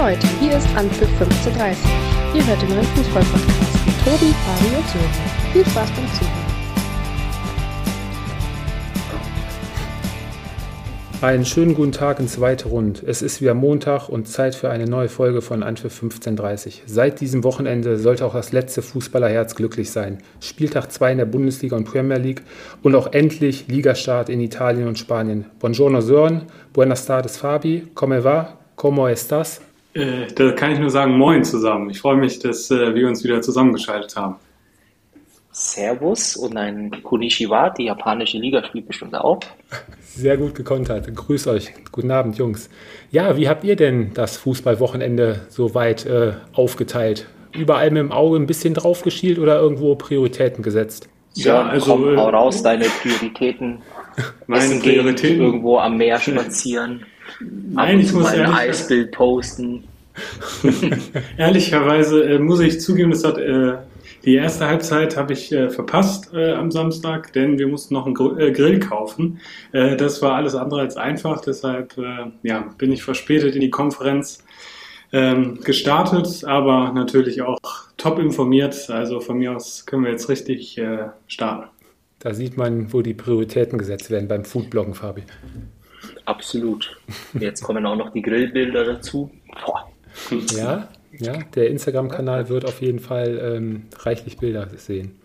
Leute, hier ist Anpfiff 15.30 Ihr hört den neuen Fußball-Podcast mit Tobi, Fabi und Sören. Viel Spaß beim Zuhören. Einen schönen guten Tag ins zweite Rund. Es ist wieder Montag und Zeit für eine neue Folge von Anpfiff 15.30 Seit diesem Wochenende sollte auch das letzte Fußballerherz glücklich sein. Spieltag 2 in der Bundesliga und Premier League und auch endlich Ligastart in Italien und Spanien. Buongiorno Sören, buenas tardes Fabi, come va, como estás? Äh, da kann ich nur sagen, moin zusammen. Ich freue mich, dass äh, wir uns wieder zusammengeschaltet haben. Servus und ein Konnichiwa, die japanische Liga spielt bestimmt auch. Sehr gut gekontert. Grüß euch. Guten Abend, Jungs. Ja, wie habt ihr denn das Fußballwochenende so weit äh, aufgeteilt? Überall mit dem Auge ein bisschen drauf geschielt oder irgendwo Prioritäten gesetzt? Ja, also komm, hau äh, raus, deine Prioritäten. Meine Essen Prioritäten. Gehen, irgendwo am Meer spazieren. Nein, ich muss ein Eisbild posten. Ehrlicherweise äh, muss ich zugeben, das hat äh, die erste Halbzeit habe ich äh, verpasst äh, am Samstag, denn wir mussten noch einen Gr äh, Grill kaufen. Äh, das war alles andere als einfach, deshalb äh, ja, bin ich verspätet in die Konferenz ähm, gestartet, aber natürlich auch top informiert. Also von mir aus können wir jetzt richtig äh, starten. Da sieht man, wo die Prioritäten gesetzt werden beim Foodbloggen, Fabi. Absolut. Jetzt kommen auch noch die Grillbilder dazu. Boah. Ja, ja, der Instagram-Kanal wird auf jeden Fall ähm, reichlich Bilder sehen.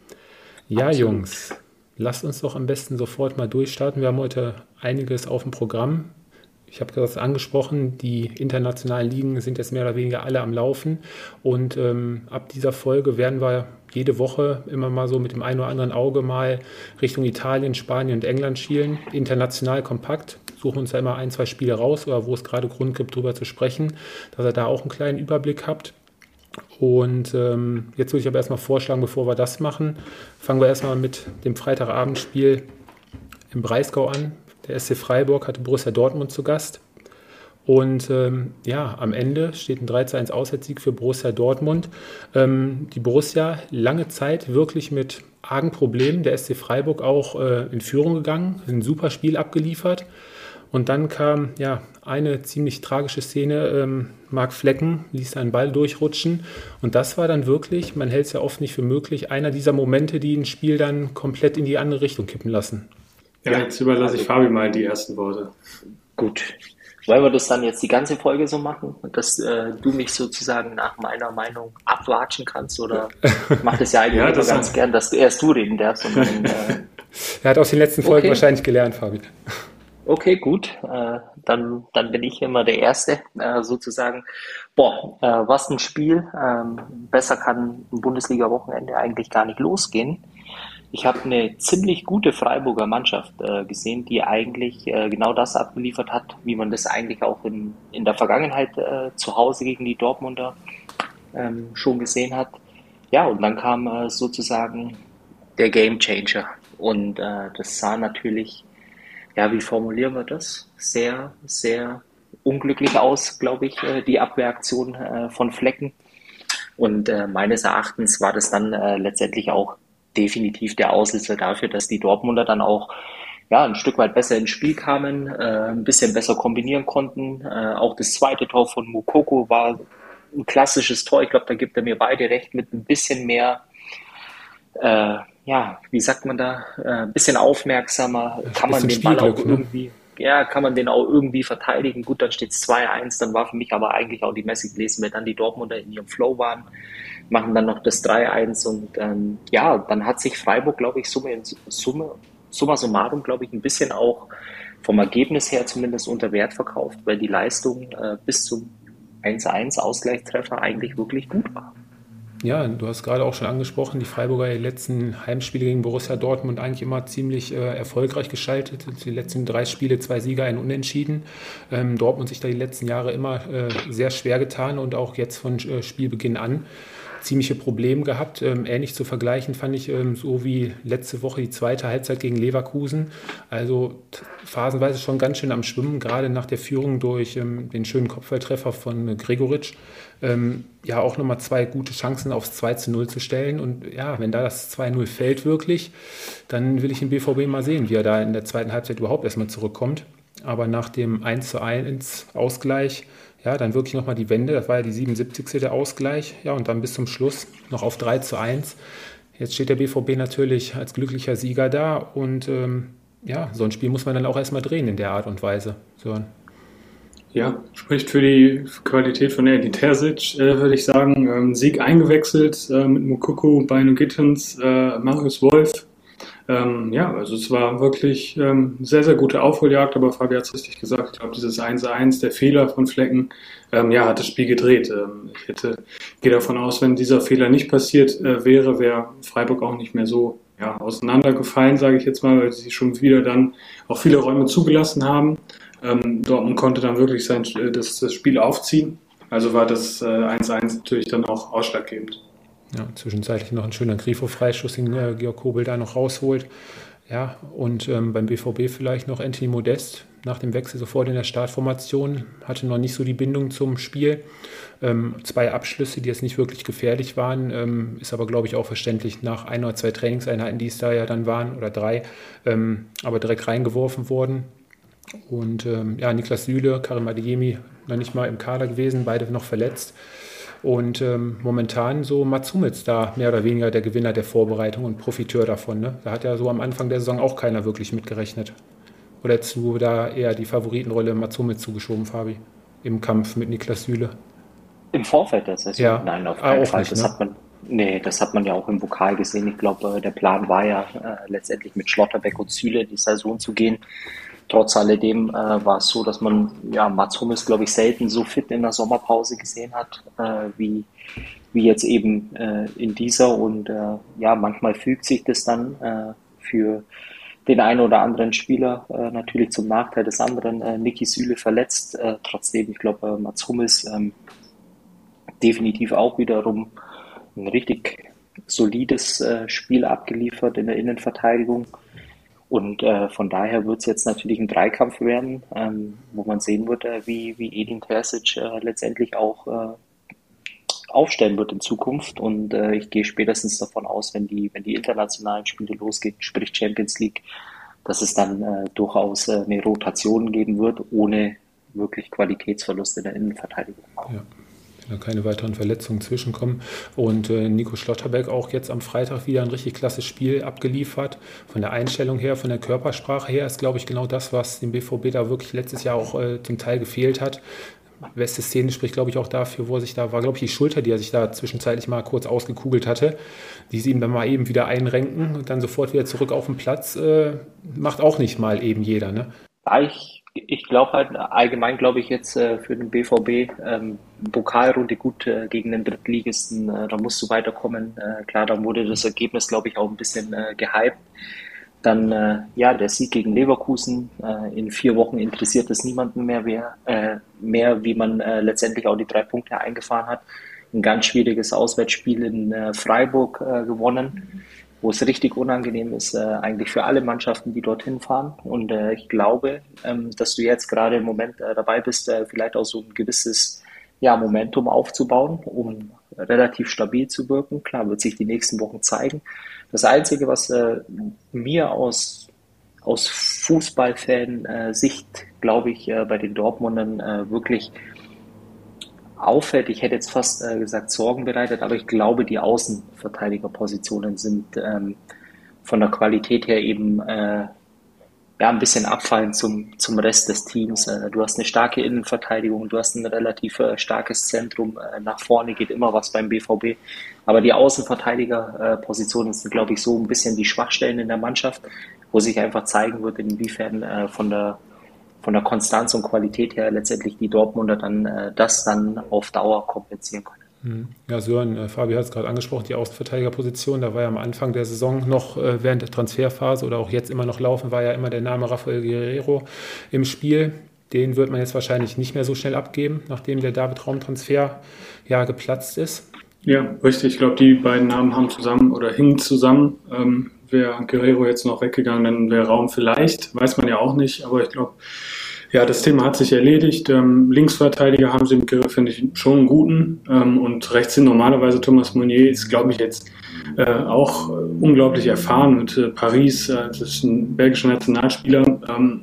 Ja, Absolut. Jungs, lasst uns doch am besten sofort mal durchstarten. Wir haben heute einiges auf dem Programm. Ich habe das angesprochen, die internationalen Ligen sind jetzt mehr oder weniger alle am Laufen. Und ähm, ab dieser Folge werden wir jede Woche immer mal so mit dem einen oder anderen Auge mal Richtung Italien, Spanien und England schielen. International kompakt suchen uns da immer ein, zwei Spiele raus oder wo es gerade Grund gibt, darüber zu sprechen, dass ihr da auch einen kleinen Überblick habt. Und ähm, jetzt würde ich aber erstmal vorschlagen, bevor wir das machen, fangen wir erstmal mit dem Freitagabendspiel im Breisgau an. Der SC Freiburg hatte Borussia Dortmund zu Gast. Und ähm, ja, am Ende steht ein 3-1 Auswärtssieg für Borussia Dortmund. Ähm, die Borussia lange Zeit wirklich mit argen Problemen. Der SC Freiburg auch äh, in Führung gegangen, ein super Spiel abgeliefert. Und dann kam ja eine ziemlich tragische Szene. Ähm, Marc Flecken ließ einen Ball durchrutschen. Und das war dann wirklich, man hält es ja oft nicht für möglich, einer dieser Momente, die ein Spiel dann komplett in die andere Richtung kippen lassen. Ja, jetzt überlasse ich Fabi mal die ersten Worte. Gut. Wollen wir das dann jetzt die ganze Folge so machen, dass äh, du mich sozusagen nach meiner Meinung abwatschen kannst? Oder macht es ja eigentlich ja, das ganz gern, dass du erst du reden darfst. Und dann, äh... Er hat aus den letzten Folgen okay. wahrscheinlich gelernt, Fabi. Okay, gut. Äh, dann, dann bin ich immer der Erste, äh, sozusagen. Boah, äh, was ein Spiel. Ähm, besser kann ein Bundesliga-Wochenende eigentlich gar nicht losgehen. Ich habe eine ziemlich gute Freiburger Mannschaft äh, gesehen, die eigentlich äh, genau das abgeliefert hat, wie man das eigentlich auch in, in der Vergangenheit äh, zu Hause gegen die Dortmunder ähm, schon gesehen hat. Ja, und dann kam sozusagen der Game Changer. Und das sah natürlich ja, wie formulieren wir das? Sehr, sehr unglücklich aus, glaube ich, äh, die Abwehraktion äh, von Flecken. Und äh, meines Erachtens war das dann letztendlich auch definitiv der Auslöser dafür, dass die Dortmunder dann auch ja, ein Stück weit besser ins Spiel kamen, ein bisschen besser kombinieren konnten. auch das zweite Tor von Mukoko war ein klassisches Tor. Ich glaube, da gibt er mir beide recht mit ein bisschen mehr ja, wie sagt man da, äh, ein bisschen aufmerksamer, kann man den Ball auch ne? irgendwie, ja, kann man den auch irgendwie verteidigen. Gut, dann steht es 2-1, dann war für mich aber eigentlich auch die Messe gelesen, wenn dann die Dortmunder in ihrem Flow waren, machen dann noch das 3-1 und ähm, ja, dann hat sich Freiburg, glaube ich, Summe, Summe, summa summarum, glaube ich, ein bisschen auch vom Ergebnis her zumindest unter Wert verkauft, weil die Leistung äh, bis zum 1-1 Ausgleichstreffer eigentlich wirklich gut war. Ja, du hast gerade auch schon angesprochen, die Freiburger die letzten Heimspiele gegen Borussia Dortmund eigentlich immer ziemlich äh, erfolgreich geschaltet. Die letzten drei Spiele, zwei Sieger, ein Unentschieden. Ähm, Dortmund sich da die letzten Jahre immer äh, sehr schwer getan und auch jetzt von äh, Spielbeginn an ziemliche Probleme gehabt. Ähm, ähnlich zu vergleichen fand ich ähm, so wie letzte Woche die zweite Halbzeit gegen Leverkusen. Also phasenweise schon ganz schön am Schwimmen, gerade nach der Führung durch ähm, den schönen Kopfballtreffer von äh, Gregoritsch. Ähm, ja, auch nochmal zwei gute Chancen aufs 2 zu 0 zu stellen. Und ja, wenn da das 2-0 fällt wirklich, dann will ich den BVB mal sehen, wie er da in der zweiten Halbzeit überhaupt erstmal zurückkommt. Aber nach dem 1 zu 1 Ausgleich ja, dann wirklich nochmal die Wende. Das war ja die 77. der Ausgleich. Ja, und dann bis zum Schluss noch auf 3 zu 1. Jetzt steht der BVB natürlich als glücklicher Sieger da und ähm, ja, so ein Spiel muss man dann auch erstmal drehen in der Art und Weise. Sören. Ja, spricht für die Qualität von Edin Terzic, äh, würde ich sagen. Ähm, Sieg eingewechselt äh, mit Mukoko, Beino Gittens, äh, Marius Wolf. Ähm, ja, also es war wirklich ähm, sehr, sehr gute Aufholjagd, aber Fabi hat es richtig gesagt. Ich glaube, dieses 1-1, der Fehler von Flecken, ähm, ja, hat das Spiel gedreht. Ähm, ich hätte, gehe davon aus, wenn dieser Fehler nicht passiert äh, wäre, wäre Freiburg auch nicht mehr so ja, auseinandergefallen, sage ich jetzt mal, weil sie schon wieder dann auch viele Räume zugelassen haben. Ähm, Dortmund konnte dann wirklich sein, äh, das, das Spiel aufziehen. Also war das 1-1 äh, natürlich dann auch ausschlaggebend. Ja, zwischenzeitlich noch ein schöner Grifo-Freischuss, den äh, Georg Kobel da noch rausholt. Ja, und ähm, beim BVB vielleicht noch Anthony Modest nach dem Wechsel sofort in der Startformation, hatte noch nicht so die Bindung zum Spiel. Ähm, zwei Abschlüsse, die jetzt nicht wirklich gefährlich waren, ähm, ist aber, glaube ich, auch verständlich nach ein oder zwei Trainingseinheiten, die es da ja dann waren, oder drei, ähm, aber direkt reingeworfen worden. Und ähm, ja, Niklas Süle, Karim Adeyemi noch nicht mal im Kader gewesen, beide noch verletzt. Und ähm, momentan so Mats Hummels da mehr oder weniger der Gewinner der Vorbereitung und Profiteur davon. Ne? Da hat ja so am Anfang der Saison auch keiner wirklich mitgerechnet. Oder hättest du da eher die Favoritenrolle Mats Hummels zugeschoben, Fabi, im Kampf mit Niklas Süle? Im Vorfeld der Saison? Ja. Nein, auf ah, keinen ah, Fall. Nicht, das ne? hat man, nee, das hat man ja auch im Vokal gesehen. Ich glaube, der Plan war ja äh, letztendlich mit Schlotterbeck und Süle die Saison zu gehen. Trotz alledem äh, war es so, dass man ja Mats Hummels, glaube ich, selten so fit in der Sommerpause gesehen hat, äh, wie, wie jetzt eben äh, in dieser. Und äh, ja, manchmal fügt sich das dann äh, für den einen oder anderen Spieler äh, natürlich zum Nachteil des anderen. Äh, Niki Süle verletzt. Trotzdem, ich glaube, Mats Hummels ähm, definitiv auch wiederum ein richtig solides Spiel abgeliefert in der Innenverteidigung. Und äh, von daher wird es jetzt natürlich ein Dreikampf werden, ähm, wo man sehen wird, äh, wie, wie Edin Terzic äh, letztendlich auch äh, aufstellen wird in Zukunft. Und äh, ich gehe spätestens davon aus, wenn die, wenn die internationalen Spiele losgehen, sprich Champions League, dass es dann äh, durchaus eine Rotation geben wird, ohne wirklich Qualitätsverlust in der Innenverteidigung. Ja da keine weiteren Verletzungen zwischenkommen. Und äh, Nico Schlotterberg auch jetzt am Freitag wieder ein richtig klasse Spiel abgeliefert. Von der Einstellung her, von der Körpersprache her ist, glaube ich, genau das, was dem BVB da wirklich letztes Jahr auch äh, zum Teil gefehlt hat. Beste Szene spricht, glaube ich, auch dafür, wo er sich da war, glaube ich, die Schulter, die er sich da zwischenzeitlich mal kurz ausgekugelt hatte, die sie ihm dann mal eben wieder einrenken und dann sofort wieder zurück auf den Platz, äh, macht auch nicht mal eben jeder. Ne? Ja, ich glaube halt allgemein, glaube ich jetzt äh, für den BVB ähm, Pokalrunde gut äh, gegen den Drittligisten, äh, da musst du weiterkommen. Äh, klar, dann wurde das Ergebnis, glaube ich, auch ein bisschen äh, gehypt. Dann äh, ja der Sieg gegen Leverkusen. Äh, in vier Wochen interessiert es niemanden mehr, wer, äh, mehr, wie man äh, letztendlich auch die drei Punkte eingefahren hat. Ein ganz schwieriges Auswärtsspiel in äh, Freiburg äh, gewonnen wo es richtig unangenehm ist, äh, eigentlich für alle Mannschaften, die dorthin fahren. Und äh, ich glaube, ähm, dass du jetzt gerade im Moment äh, dabei bist, äh, vielleicht auch so ein gewisses ja, Momentum aufzubauen, um relativ stabil zu wirken. Klar, wird sich die nächsten Wochen zeigen. Das Einzige, was äh, mir aus, aus Fußballfan-Sicht, glaube ich, äh, bei den Dortmundern äh, wirklich auffällt, ich hätte jetzt fast äh, gesagt Sorgen bereitet, aber ich glaube, die Außenverteidigerpositionen sind ähm, von der Qualität her eben äh, ja, ein bisschen abfallend zum, zum Rest des Teams. Äh, du hast eine starke Innenverteidigung, du hast ein relativ äh, starkes Zentrum, äh, nach vorne geht immer was beim BVB. Aber die Außenverteidigerpositionen sind, glaube ich, so ein bisschen die Schwachstellen in der Mannschaft, wo sich einfach zeigen wird, inwiefern äh, von der von der Konstanz und Qualität her letztendlich die Dortmunder dann äh, das dann auf Dauer kompensieren können. Hm. Ja, Sören, äh, Fabi hat es gerade angesprochen, die Außenverteidigerposition, da war ja am Anfang der Saison noch äh, während der Transferphase oder auch jetzt immer noch laufen, war ja immer der Name Rafael Guerrero im Spiel. Den wird man jetzt wahrscheinlich nicht mehr so schnell abgeben, nachdem der David-Raum-Transfer ja geplatzt ist. Ja, richtig. Ich glaube, die beiden Namen haben zusammen oder hingen zusammen. Ähm, wäre Guerrero jetzt noch weggegangen, dann wäre Raum vielleicht, weiß man ja auch nicht, aber ich glaube, ja, das Thema hat sich erledigt. Ähm, Linksverteidiger haben sie im Griff, finde ich, schon einen guten. Ähm, und rechts sind normalerweise Thomas Meunier, ist, glaube ich, jetzt äh, auch unglaublich erfahren mit äh, Paris. Äh, das ist ein belgischer Nationalspieler. Ähm,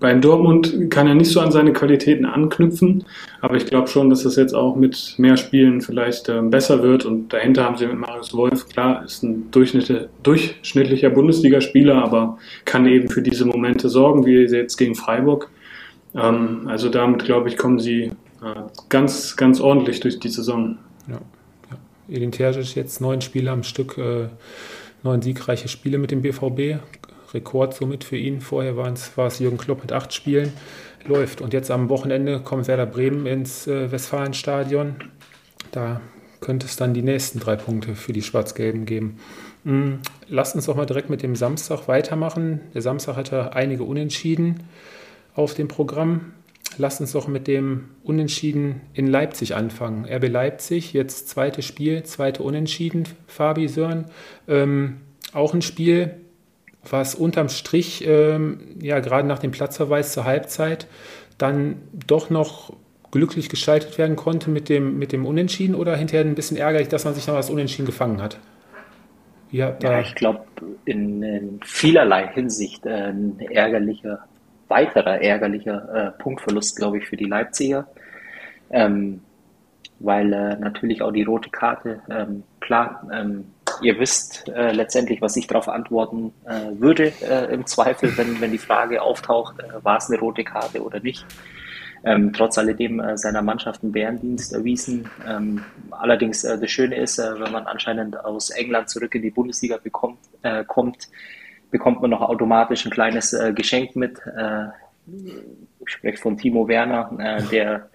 bei Dortmund kann er nicht so an seine Qualitäten anknüpfen, aber ich glaube schon, dass das jetzt auch mit mehr Spielen vielleicht äh, besser wird und dahinter haben sie mit Marius Wolf, klar, ist ein durchschnittlicher Bundesligaspieler, aber kann eben für diese Momente sorgen, wie jetzt gegen Freiburg. Ähm, also damit, glaube ich, kommen sie äh, ganz, ganz ordentlich durch die Saison. Ja, ja. Edin Terzic jetzt neun Spiele am Stück, äh, neun siegreiche Spiele mit dem BVB, Rekord somit für ihn. Vorher war es Jürgen Klopp mit acht Spielen. Läuft. Und jetzt am Wochenende kommt Werder Bremen ins äh, Westfalenstadion. Da könnte es dann die nächsten drei Punkte für die Schwarz-Gelben geben. Mhm. Lasst uns doch mal direkt mit dem Samstag weitermachen. Der Samstag hatte einige Unentschieden auf dem Programm. Lasst uns doch mit dem Unentschieden in Leipzig anfangen. RB Leipzig, jetzt zweites Spiel, zweite Unentschieden, Fabi Sören. Ähm, auch ein Spiel, was unterm Strich, ähm, ja, gerade nach dem Platzverweis zur Halbzeit, dann doch noch glücklich gestaltet werden konnte mit dem, mit dem Unentschieden oder hinterher ein bisschen ärgerlich, dass man sich noch das Unentschieden gefangen hat? Ja, ja ich glaube, in, in, vielerlei Hinsicht äh, ein ärgerlicher, weiterer ärgerlicher äh, Punktverlust, glaube ich, für die Leipziger. Ähm, weil äh, natürlich auch die rote Karte, ähm, klar, ähm, ihr wisst äh, letztendlich, was ich darauf antworten äh, würde äh, im Zweifel, wenn, wenn die Frage auftaucht, äh, war es eine rote Karte oder nicht. Ähm, trotz alledem äh, seiner Mannschaft einen Bärendienst erwiesen. Ähm, allerdings äh, das Schöne ist, wenn man anscheinend aus England zurück in die Bundesliga bekommt, kommt, bekommt man noch automatisch ein kleines Geschenk mit. ich spreche von Timo Werner, der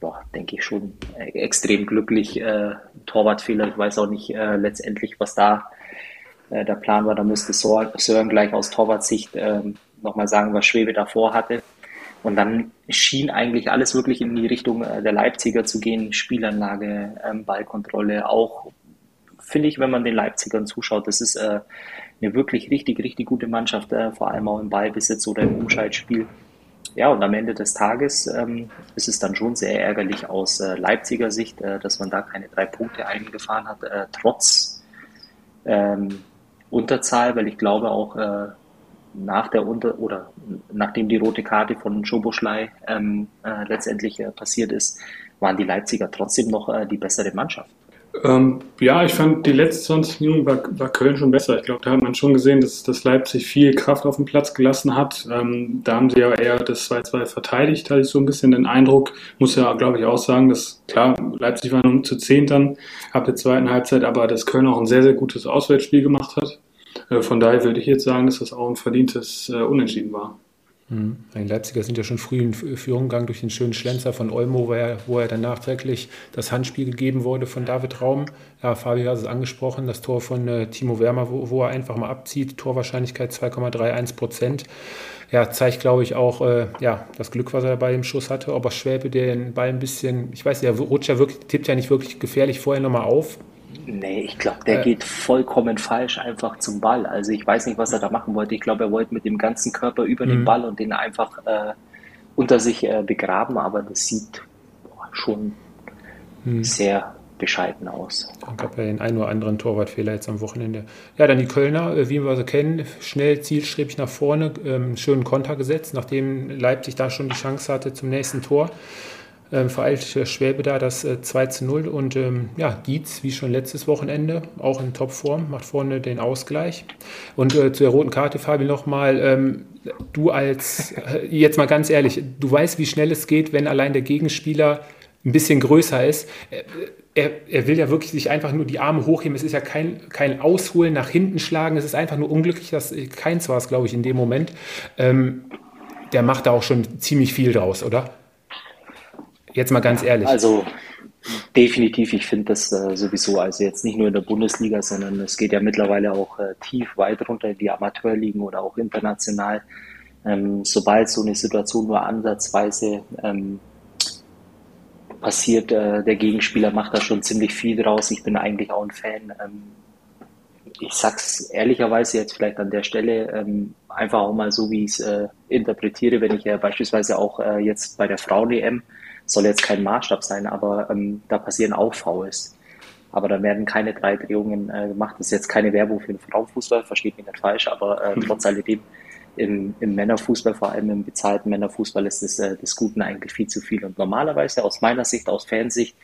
boah, denke ich schon äh, extrem glücklich. Äh, Torwartfehler, ich weiß auch nicht äh, letztendlich, was da äh, der Plan war. Da müsste Sören gleich aus Torwartsicht äh, nochmal sagen, was Schwebe davor hatte. Und dann schien eigentlich alles wirklich in die Richtung äh, der Leipziger zu gehen. Spielanlage, ähm, Ballkontrolle, auch finde ich, wenn man den Leipzigern zuschaut, das ist äh, eine wirklich richtig, richtig gute Mannschaft, äh, vor allem auch im Ballbesitz oder im Umschaltspiel. Ja, und am Ende des Tages ähm, ist es dann schon sehr ärgerlich aus äh, Leipziger Sicht, äh, dass man da keine drei Punkte eingefahren hat, äh, trotz ähm, Unterzahl, weil ich glaube auch äh, nach der Unter oder nachdem die rote Karte von Schoboschlei ähm, äh, letztendlich äh, passiert ist, waren die Leipziger trotzdem noch die bessere Mannschaft. Ähm, ja, ich fand die letzten 20 Minuten war, war Köln schon besser. Ich glaube, da hat man schon gesehen, dass, dass Leipzig viel Kraft auf den Platz gelassen hat. Ähm, da haben sie ja eher das 2-2 verteidigt, hatte ich so ein bisschen den Eindruck. Muss ja, glaube ich, auch sagen, dass klar, Leipzig war nur zu 10 dann ab der zweiten Halbzeit, aber dass Köln auch ein sehr, sehr gutes Auswärtsspiel gemacht hat. Äh, von daher würde ich jetzt sagen, dass das auch ein verdientes äh, Unentschieden war. Mhm. Die Leipziger sind ja schon früh in Führung gegangen durch den schönen Schlenzer von Olmo, wo er, wo er dann nachträglich das Handspiel gegeben wurde von David Raum. Ja, Fabio hat es angesprochen, das Tor von äh, Timo Werner, wo, wo, er einfach mal abzieht, Torwahrscheinlichkeit 2,31 Prozent. Ja, zeigt, glaube ich, auch äh, ja, das Glück, was er bei dem Schuss hatte. Aber Schwäbe, der den Ball ein bisschen, ich weiß, ja wirklich, tippt ja nicht wirklich gefährlich vorher nochmal auf, Nee, ich glaube, der äh, geht vollkommen falsch einfach zum Ball. Also ich weiß nicht, was er da machen wollte. Ich glaube, er wollte mit dem ganzen Körper über den mhm. Ball und den einfach äh, unter sich äh, begraben, aber das sieht boah, schon mhm. sehr bescheiden aus. Dann gab ja den einen oder anderen Torwartfehler jetzt am Wochenende. Ja, dann die Kölner, äh, wie wir sie kennen, schnell zielstrebig nach vorne, ähm, schönen Konter gesetzt, nachdem Leipzig da schon die Chance hatte zum nächsten Tor ähm, vereilte Schwäbe da das äh, 2 zu 0 und ähm, ja, Dietz, wie schon letztes Wochenende, auch in Topform, macht vorne den Ausgleich. Und äh, zu der roten Karte, Fabi, nochmal, ähm, du als, äh, jetzt mal ganz ehrlich, du weißt, wie schnell es geht, wenn allein der Gegenspieler ein bisschen größer ist. Äh, er, er, will ja wirklich sich einfach nur die Arme hochheben. Es ist ja kein, kein Ausholen, nach hinten schlagen. Es ist einfach nur unglücklich, dass keins war es, glaube ich, in dem Moment. Ähm, der macht da auch schon ziemlich viel draus, oder? Jetzt mal ganz ehrlich. Also definitiv, ich finde das äh, sowieso, also jetzt nicht nur in der Bundesliga, sondern es geht ja mittlerweile auch äh, tief weit runter in die Amateurligen oder auch international. Ähm, sobald so eine Situation nur ansatzweise ähm, passiert, äh, der Gegenspieler macht da schon ziemlich viel draus. Ich bin eigentlich auch ein Fan. Ähm, ich sag's ehrlicherweise jetzt vielleicht an der Stelle ähm, einfach auch mal so, wie ich es äh, interpretiere, wenn ich ja beispielsweise auch äh, jetzt bei der Frauen-EM soll jetzt kein Maßstab sein, aber ähm, da passieren auch Fouls. Aber da werden keine drei Drehungen äh, gemacht. Das ist jetzt keine Werbung für den Frauenfußball, versteht mich nicht falsch, aber äh, mhm. trotz alledem im, im Männerfußball, vor allem im bezahlten Männerfußball, ist das, äh, des Guten eigentlich viel zu viel. Und normalerweise aus meiner Sicht, aus Fansicht,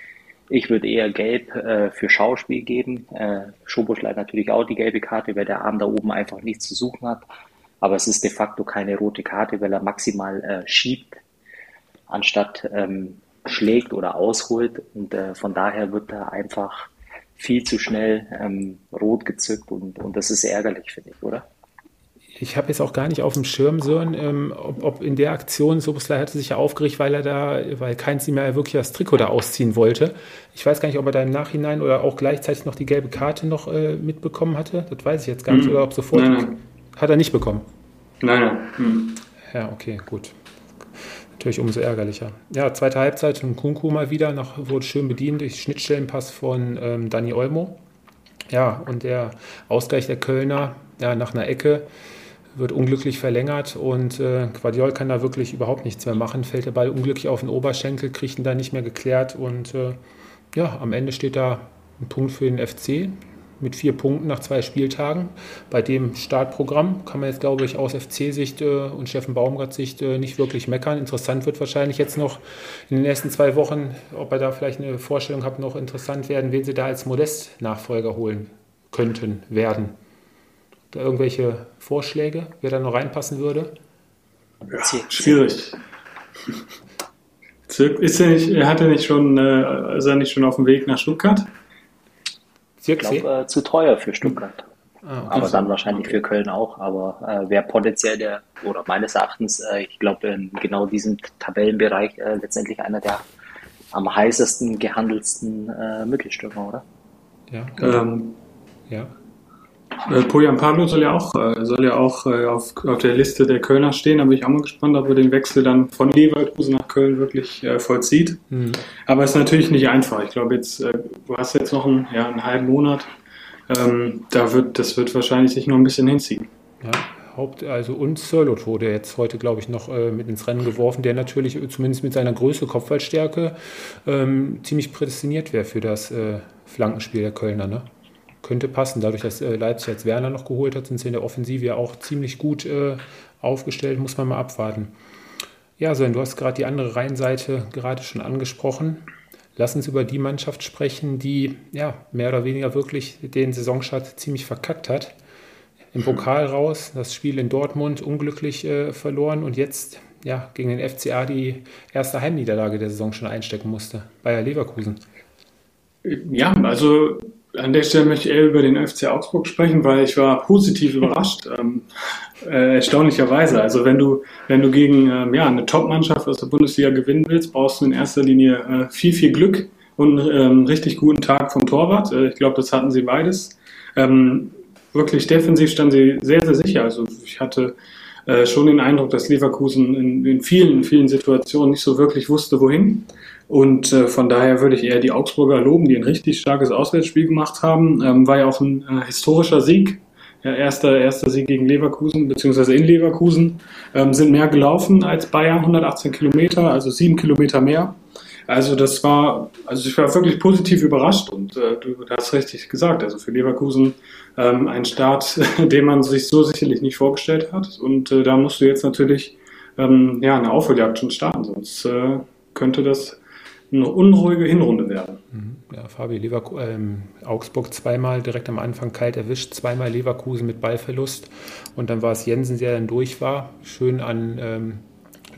ich würde eher gelb äh, für Schauspiel geben. Äh, Schoboschleit natürlich auch die gelbe Karte, weil der Arm da oben einfach nichts zu suchen hat. Aber es ist de facto keine rote Karte, weil er maximal äh, schiebt, anstatt ähm, schlägt oder ausholt. Und äh, von daher wird er einfach viel zu schnell ähm, rot gezückt und, und das ist ärgerlich, finde ich, oder? ich habe jetzt auch gar nicht auf dem Schirm, Sören, ähm, ob, ob, in der Aktion Soboslai hatte sich ja aufgeregt, weil er da, weil keins ihm ja wirklich das Trikot da ausziehen wollte. Ich weiß gar nicht, ob er da im Nachhinein oder auch gleichzeitig noch die gelbe Karte noch äh, mitbekommen hatte. Das weiß ich jetzt gar nicht. Mhm. Oder ob sofort. Nein, nein. Hat er nicht bekommen? Nein, nein. Mhm. Ja, okay, gut. Natürlich umso ärgerlicher. Ja, zweite Halbzeit und Kunku mal wieder, noch, wurde schön bedient durch Schnittstellenpass von ähm, Dani Olmo. Ja, und der Ausgleich der Kölner, ja, nach einer Ecke wird unglücklich verlängert und äh, Guardiol kann da wirklich überhaupt nichts mehr machen. Fällt der Ball unglücklich auf den Oberschenkel, kriegt ihn da nicht mehr geklärt und äh, ja, am Ende steht da ein Punkt für den FC mit vier Punkten nach zwei Spieltagen. Bei dem Startprogramm kann man jetzt, glaube ich, aus FC-Sicht äh, und Steffen Baumgart-Sicht äh, nicht wirklich meckern. Interessant wird wahrscheinlich jetzt noch in den nächsten zwei Wochen, ob er da vielleicht eine Vorstellung hat, noch interessant werden, wen sie da als Modest-Nachfolger holen könnten, werden da irgendwelche Vorschläge, wer da noch reinpassen würde? Ja, schwierig. Ist er nicht, hat er nicht schon, äh, ist er nicht schon auf dem Weg nach Stuttgart? Ich glaube, äh, zu teuer für Stuttgart. Ah, okay. Aber dann wahrscheinlich für Köln auch. Aber äh, wäre potenziell der, oder meines Erachtens, äh, ich glaube, in genau diesem Tabellenbereich äh, letztendlich einer der am heißesten gehandelsten äh, Mittelstürmer, oder? Ja. Ähm, ja. Äh, Poyan Pablo soll ja auch, äh, soll ja auch äh, auf, auf der Liste der Kölner stehen. Da bin ich auch mal gespannt, ob er den Wechsel dann von Leverkusen nach Köln wirklich äh, vollzieht. Mhm. Aber es ist natürlich nicht einfach. Ich glaube jetzt, äh, du hast jetzt noch einen, ja, einen halben Monat. Ähm, da wird, das wird wahrscheinlich sich noch ein bisschen hinziehen. Ja. Haupt, also und Sirlot wurde jetzt heute, glaube ich, noch äh, mit ins Rennen geworfen, der natürlich äh, zumindest mit seiner Größe, Kopfballstärke ähm, ziemlich prädestiniert wäre für das äh, Flankenspiel der Kölner. Ne? Könnte passen. Dadurch, dass äh, Leipzig jetzt Werner noch geholt hat, sind sie in der Offensive ja auch ziemlich gut äh, aufgestellt. Muss man mal abwarten. Ja, Sven, du hast gerade die andere Rheinseite gerade schon angesprochen. Lass uns über die Mannschaft sprechen, die ja mehr oder weniger wirklich den Saisonstart ziemlich verkackt hat. Im Pokal raus, das Spiel in Dortmund unglücklich äh, verloren und jetzt ja gegen den FCA die erste Heimniederlage der Saison schon einstecken musste. Bayer Leverkusen. Ja, also an der Stelle möchte ich eher über den FC Augsburg sprechen, weil ich war positiv überrascht, ähm, äh, erstaunlicherweise. Also wenn du, wenn du gegen ähm, ja, eine Top-Mannschaft aus der Bundesliga gewinnen willst, brauchst du in erster Linie äh, viel, viel Glück und ähm, richtig guten Tag vom Torwart. Äh, ich glaube, das hatten sie beides. Ähm, wirklich defensiv standen sie sehr, sehr sicher. Also ich hatte äh, schon den Eindruck, dass Leverkusen in, in vielen, vielen Situationen nicht so wirklich wusste, wohin. Und äh, von daher würde ich eher die Augsburger loben, die ein richtig starkes Auswärtsspiel gemacht haben. Ähm, war ja auch ein äh, historischer Sieg. Ja, erster, erster Sieg gegen Leverkusen, beziehungsweise in Leverkusen. Ähm, sind mehr gelaufen als Bayern, 118 Kilometer, also sieben Kilometer mehr. Also das war, also ich war wirklich positiv überrascht und äh, du hast richtig gesagt, also für Leverkusen ähm, ein Start, den man sich so sicherlich nicht vorgestellt hat. Und äh, da musst du jetzt natürlich ähm, ja eine Aufholjagd schon starten, sonst äh, könnte das eine unruhige Hinrunde werden. Mhm. Ja, Fabi Leverku ähm, Augsburg zweimal direkt am Anfang kalt erwischt, zweimal Leverkusen mit Ballverlust und dann war es Jensen, der dann durch war, schön an ähm,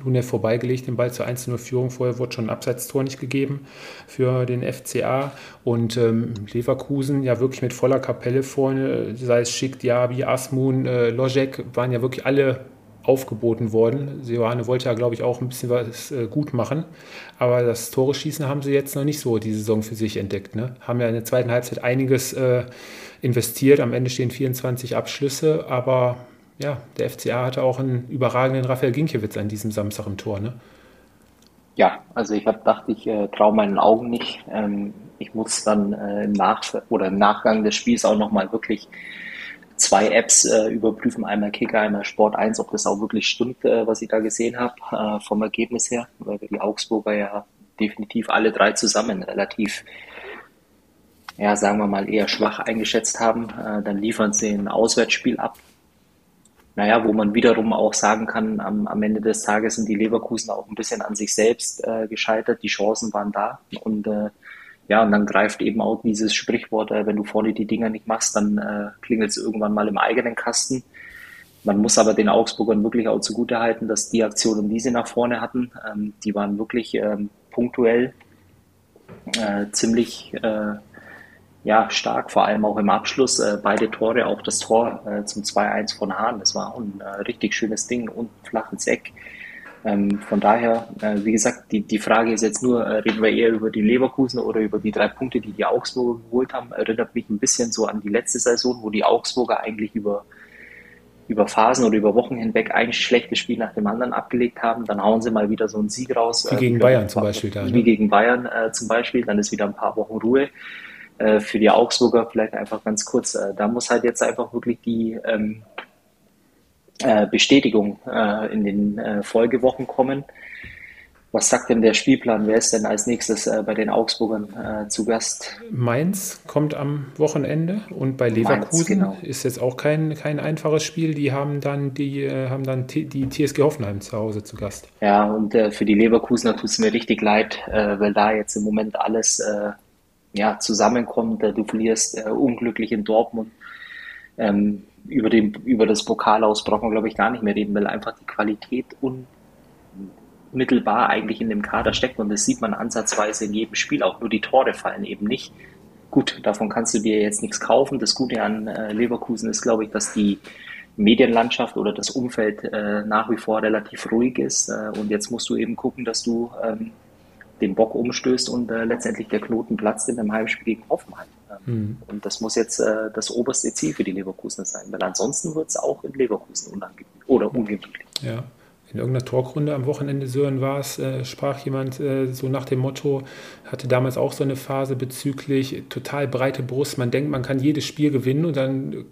Lunev vorbeigelegt, den Ball zur 1-0-Führung. Vorher wurde schon ein Abseitstor nicht gegeben für den FCA. Und ähm, Leverkusen ja wirklich mit voller Kapelle vorne, sei es Schick, Diaby, Asmun, äh, Lojek, waren ja wirklich alle aufgeboten worden. Johanne wollte ja, glaube ich, auch ein bisschen was äh, gut machen. Aber das Tore schießen haben sie jetzt noch nicht so die Saison für sich entdeckt. Ne? Haben ja in der zweiten Halbzeit einiges äh, investiert. Am Ende stehen 24 Abschlüsse. Aber ja, der FCA hatte auch einen überragenden Raphael Ginkiewicz an diesem Samstag im Tor. Ne? Ja, also ich habe gedacht, ich äh, traue meinen Augen nicht. Ähm, ich muss dann äh, Nach oder im Nachgang des Spiels auch nochmal wirklich zwei Apps äh, überprüfen, einmal Kicker, einmal Sport 1, ob das auch wirklich stimmt, äh, was ich da gesehen habe, äh, vom Ergebnis her, weil wir die Augsburger ja definitiv alle drei zusammen relativ, ja, sagen wir mal, eher schwach eingeschätzt haben. Äh, dann liefern sie ein Auswärtsspiel ab. naja, wo man wiederum auch sagen kann, am, am Ende des Tages sind die Leverkusen auch ein bisschen an sich selbst äh, gescheitert. Die Chancen waren da und äh, ja, und dann greift eben auch dieses Sprichwort, äh, wenn du vorne die Dinger nicht machst, dann äh, klingelt es irgendwann mal im eigenen Kasten. Man muss aber den Augsburgern wirklich auch zugutehalten, dass die Aktionen, die sie nach vorne hatten, ähm, die waren wirklich ähm, punktuell äh, ziemlich äh, ja, stark, vor allem auch im Abschluss. Äh, beide Tore, auch das Tor äh, zum 2-1 von Hahn, das war ein äh, richtig schönes Ding und flach ins Eck. Ähm, von daher, äh, wie gesagt, die, die Frage ist jetzt nur, äh, reden wir eher über die Leverkusen oder über die drei Punkte, die die Augsburger geholt haben. Erinnert mich ein bisschen so an die letzte Saison, wo die Augsburger eigentlich über, über Phasen oder über Wochen hinweg ein schlechtes Spiel nach dem anderen abgelegt haben. Dann hauen sie mal wieder so einen Sieg raus. Wie äh, gegen Bayern zum Beispiel. Da, wie ne? gegen Bayern äh, zum Beispiel. Dann ist wieder ein paar Wochen Ruhe. Äh, für die Augsburger vielleicht einfach ganz kurz. Äh, da muss halt jetzt einfach wirklich die ähm, äh, Bestätigung äh, in den äh, Folgewochen kommen. Was sagt denn der Spielplan? Wer ist denn als nächstes äh, bei den Augsburgern äh, zu Gast? Mainz kommt am Wochenende und bei Leverkusen Mainz, genau. ist jetzt auch kein, kein einfaches Spiel. Die haben dann die haben dann die TSG Hoffenheim zu Hause zu Gast. Ja, und für die Leverkusener tut es mir richtig leid, weil da jetzt im Moment alles ja, zusammenkommt. Du verlierst unglücklich in Dortmund. Ähm, über, den, über das Pokal aus brauchen wir, glaube ich, gar nicht mehr reden, weil einfach die Qualität unmittelbar eigentlich in dem Kader steckt und das sieht man ansatzweise in jedem Spiel. Auch nur die Tore fallen eben nicht. Gut, davon kannst du dir jetzt nichts kaufen. Das Gute an äh, Leverkusen ist, glaube ich, dass die Medienlandschaft oder das Umfeld äh, nach wie vor relativ ruhig ist. Äh, und jetzt musst du eben gucken, dass du ähm, den Bock umstößt und äh, letztendlich der Knoten platzt in einem Heimspiel gegen Hoffenheim. Mhm. Und das muss jetzt äh, das oberste Ziel für die Leverkusener sein, weil ansonsten wird es auch in Leverkusen unangenehm oder ungemütlich. Ja in irgendeiner Talkrunde am Wochenende Sören war es, äh, sprach jemand äh, so nach dem Motto, hatte damals auch so eine Phase bezüglich total breite Brust. Man denkt, man kann jedes Spiel gewinnen und dann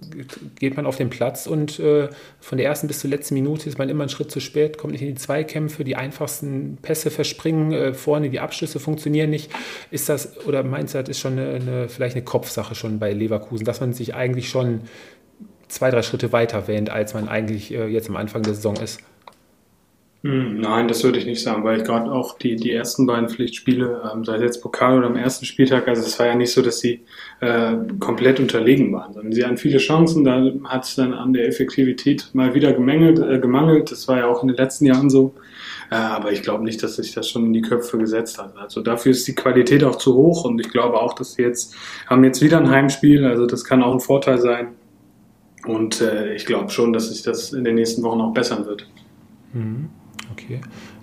geht man auf den Platz und äh, von der ersten bis zur letzten Minute ist man immer einen Schritt zu spät, kommt nicht in die Zweikämpfe, die einfachsten Pässe verspringen, äh, vorne die Abschlüsse funktionieren nicht. Ist das, oder meinst du, das ist schon eine, eine, vielleicht eine Kopfsache schon bei Leverkusen, dass man sich eigentlich schon zwei, drei Schritte weiter wähnt, als man eigentlich äh, jetzt am Anfang der Saison ist? Hm, nein, das würde ich nicht sagen, weil ich gerade auch die, die ersten beiden Pflichtspiele, ähm, sei es jetzt Pokal oder am ersten Spieltag, also es war ja nicht so, dass sie äh, komplett unterlegen waren, sondern sie hatten viele Chancen, da hat es dann an der Effektivität mal wieder gemangelt, äh, gemangelt. Das war ja auch in den letzten Jahren so. Äh, aber ich glaube nicht, dass sich das schon in die Köpfe gesetzt hat. Also dafür ist die Qualität auch zu hoch und ich glaube auch, dass sie jetzt haben jetzt wieder ein Heimspiel, also das kann auch ein Vorteil sein. Und äh, ich glaube schon, dass sich das in den nächsten Wochen auch bessern wird. Mhm. Okay.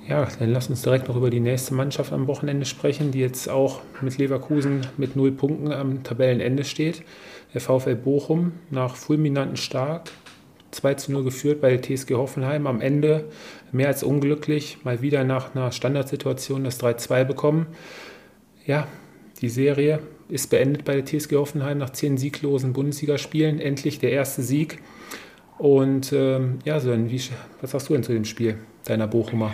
Ja, dann lass uns direkt noch über die nächste Mannschaft am Wochenende sprechen, die jetzt auch mit Leverkusen mit null Punkten am Tabellenende steht. Der VfL Bochum nach fulminanten Stark 2 zu 0 geführt bei der TSG Hoffenheim. Am Ende mehr als unglücklich, mal wieder nach einer Standardsituation das 3-2 bekommen. Ja, die Serie ist beendet bei der TSG Hoffenheim nach zehn sieglosen Bundesligaspielen. Endlich der erste Sieg. Und ähm, ja, Sören, wie, was sagst du denn zu dem Spiel deiner Bochumer?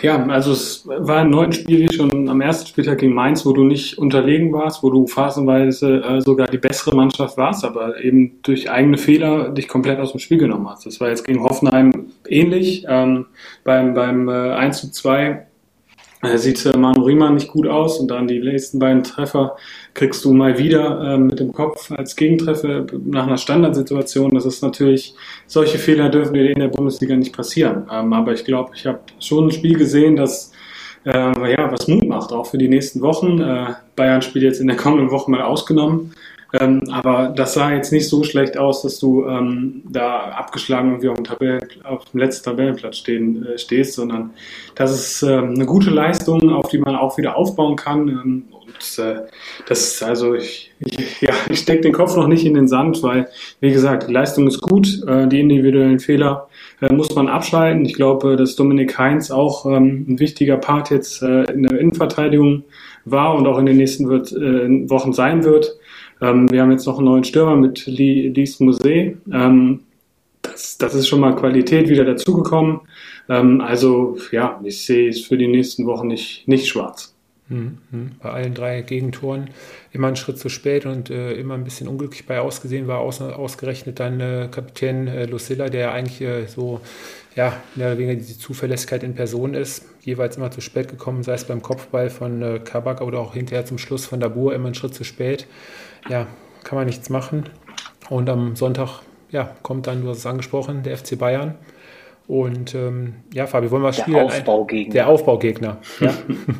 Ja, also es war ein neues Spiel wie schon am ersten Spieltag gegen Mainz, wo du nicht unterlegen warst, wo du phasenweise äh, sogar die bessere Mannschaft warst, aber eben durch eigene Fehler dich komplett aus dem Spiel genommen hast. Das war jetzt gegen Hoffenheim ähnlich. Ähm, beim beim äh, 1 zu 2 äh, sieht äh, Manu Riemann nicht gut aus und dann die nächsten beiden Treffer kriegst du mal wieder äh, mit dem Kopf als Gegentreffer nach einer Standardsituation. Das ist natürlich, solche Fehler dürfen dir in der Bundesliga nicht passieren. Ähm, aber ich glaube, ich habe schon ein Spiel gesehen, das äh, ja, was Mut macht, auch für die nächsten Wochen. Äh, Bayern spielt jetzt in der kommenden Woche mal ausgenommen. Ähm, aber das sah jetzt nicht so schlecht aus, dass du ähm, da abgeschlagen irgendwie auf dem, Tabellen, auf dem letzten Tabellenplatz stehen, äh, stehst, sondern das ist ähm, eine gute Leistung, auf die man auch wieder aufbauen kann. Ähm, und äh, das also ich, ich, ja, ich stecke den Kopf noch nicht in den Sand, weil, wie gesagt, die Leistung ist gut, äh, die individuellen Fehler äh, muss man abschalten. Ich glaube, dass Dominik Heinz auch ähm, ein wichtiger Part jetzt äh, in der Innenverteidigung war und auch in den nächsten wird, äh, Wochen sein wird. Ähm, wir haben jetzt noch einen neuen Stürmer mit Lies Musee. Ähm, das, das ist schon mal Qualität wieder dazugekommen. Ähm, also ja, ich sehe es für die nächsten Wochen nicht, nicht schwarz. Mhm, mhm. Bei allen drei Gegentoren immer einen Schritt zu spät und äh, immer ein bisschen unglücklich bei ausgesehen war, aus, ausgerechnet dann äh, Kapitän äh, Lucilla, der ja eigentlich äh, so, ja, mehr oder weniger diese Zuverlässigkeit in Person ist, jeweils immer zu spät gekommen, sei es beim Kopfball von äh, Kabak oder auch hinterher zum Schluss von Dabur, immer einen Schritt zu spät. Ja, kann man nichts machen. Und am Sonntag, ja, kommt dann, du hast es angesprochen, der FC Bayern und ähm, ja, Fabi, wollen wir spielen? Der Aufbaugegner. Der Aufbaugegner. Ja.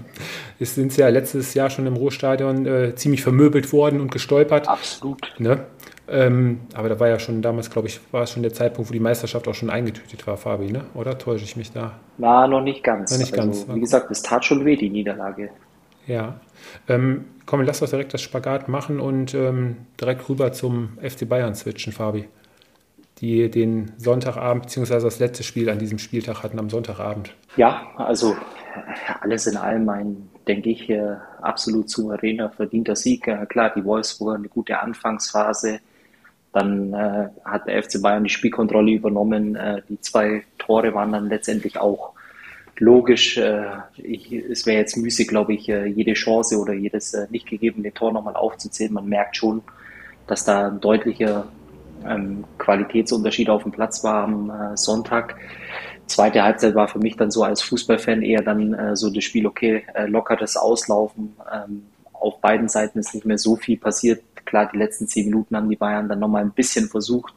es sind ja letztes Jahr schon im Ruhrstadion äh, ziemlich vermöbelt worden und gestolpert. Absolut. Ne? Ähm, aber da war ja schon damals, glaube ich, war es schon der Zeitpunkt, wo die Meisterschaft auch schon eingetütet war, Fabi, ne? oder täusche ich mich da? War noch nicht ganz. War nicht also, ganz. Wie gesagt, es tat schon weh, die Niederlage. Ja. Ähm, komm, lass uns direkt das Spagat machen und ähm, direkt rüber zum FC Bayern switchen, Fabi die den Sonntagabend bzw. das letzte Spiel an diesem Spieltag hatten am Sonntagabend. Ja, also alles in allem ein, denke ich, absolut souveräner, verdienter Sieg. Klar, die Wolfsburger eine gute Anfangsphase. Dann äh, hat der FC Bayern die Spielkontrolle übernommen. Äh, die zwei Tore waren dann letztendlich auch logisch. Äh, ich, es wäre jetzt müßig, glaube ich, äh, jede Chance oder jedes äh, nicht gegebene Tor nochmal aufzuzählen. Man merkt schon, dass da ein deutlicher ähm, Qualitätsunterschied auf dem Platz war am äh, Sonntag. Zweite Halbzeit war für mich dann so als Fußballfan eher dann äh, so das Spiel, okay, äh, lockeres Auslaufen. Ähm, auf beiden Seiten ist nicht mehr so viel passiert. Klar, die letzten zehn Minuten haben die Bayern dann nochmal ein bisschen versucht,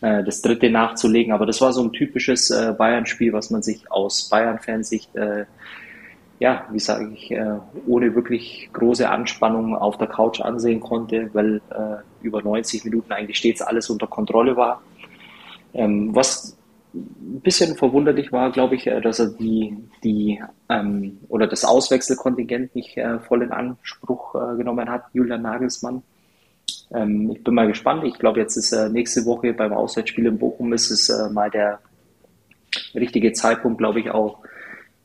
äh, das dritte nachzulegen. Aber das war so ein typisches äh, Bayern-Spiel, was man sich aus Bayern-Fansicht äh, ja, wie sage ich, äh, ohne wirklich große Anspannung auf der Couch ansehen konnte, weil äh, über 90 Minuten eigentlich stets alles unter Kontrolle war. Ähm, was ein bisschen verwunderlich war, glaube ich, äh, dass er die, die ähm, oder das Auswechselkontingent nicht äh, voll in Anspruch äh, genommen hat, Julian Nagelsmann. Ähm, ich bin mal gespannt. Ich glaube, jetzt ist äh, nächste Woche beim Auswärtsspiel in Bochum ist es äh, mal der richtige Zeitpunkt, glaube ich, auch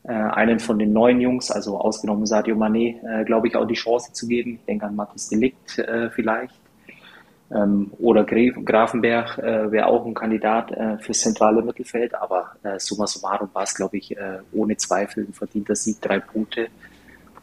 äh, einen von den neuen Jungs, also ausgenommen Sadio Mané, äh, glaube ich, auch die Chance zu geben. Ich denke an Mathis Delikt äh, vielleicht. Ähm, oder Grafenberg äh, wäre auch ein Kandidat fürs zentrale Mittelfeld, aber summa summarum war es, glaube ich, ohne Zweifel ein verdienter Sieg, drei Punkte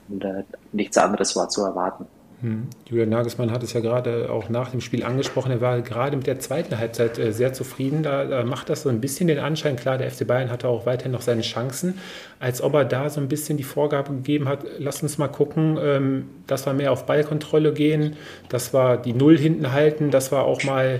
und nichts anderes war zu erwarten. Hm. Julian Nagelsmann hat es ja gerade auch nach dem Spiel angesprochen. Er war gerade mit der zweiten Halbzeit äh, sehr zufrieden. Da, macht das so ein bisschen den Anschein. Klar, der FC Bayern hatte auch weiterhin noch seine Chancen, als ob er da so ein bisschen die Vorgabe gegeben hat: Lass uns mal gucken, ähm, dass wir mehr auf Ballkontrolle gehen, dass wir die Null hinten halten, dass wir auch mal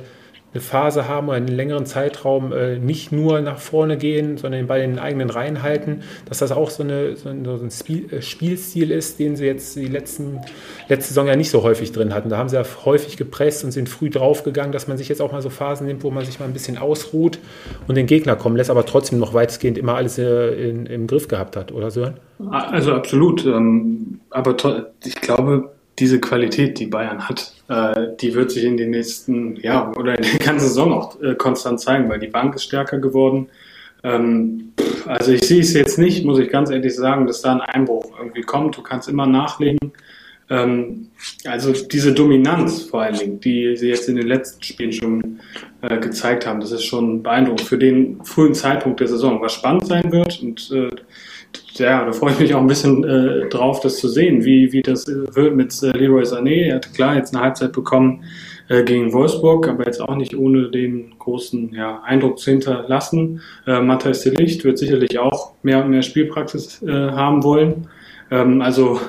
eine Phase haben oder einen längeren Zeitraum äh, nicht nur nach vorne gehen, sondern bei den eigenen Reihen halten, dass das auch so, eine, so ein, so ein Spiel, äh, Spielstil ist, den sie jetzt die letzten, letzte Saison ja nicht so häufig drin hatten. Da haben sie ja häufig gepresst und sind früh draufgegangen, dass man sich jetzt auch mal so Phasen nimmt, wo man sich mal ein bisschen ausruht und den Gegner kommen lässt, aber trotzdem noch weitestgehend immer alles äh, in, im Griff gehabt hat, oder Sören? Also absolut. Ähm, aber ich glaube, diese Qualität, die Bayern hat, äh, die wird sich in den nächsten, ja, oder in der ganzen Saison auch äh, konstant zeigen, weil die Bank ist stärker geworden. Ähm, also ich sehe es jetzt nicht, muss ich ganz ehrlich sagen, dass da ein Einbruch irgendwie kommt. Du kannst immer nachlegen. Ähm, also diese Dominanz vor allen Dingen, die sie jetzt in den letzten Spielen schon äh, gezeigt haben, das ist schon beeindruckend für den frühen Zeitpunkt der Saison, was spannend sein wird und äh, ja, da freue ich mich auch ein bisschen äh, drauf, das zu sehen, wie, wie das wird mit äh, Leroy Sané. Er hat klar jetzt eine Halbzeit bekommen äh, gegen Wolfsburg, aber jetzt auch nicht ohne den großen ja, Eindruck zu hinterlassen. Äh, Matthias de Licht wird sicherlich auch mehr und mehr Spielpraxis äh, haben wollen. Ähm, also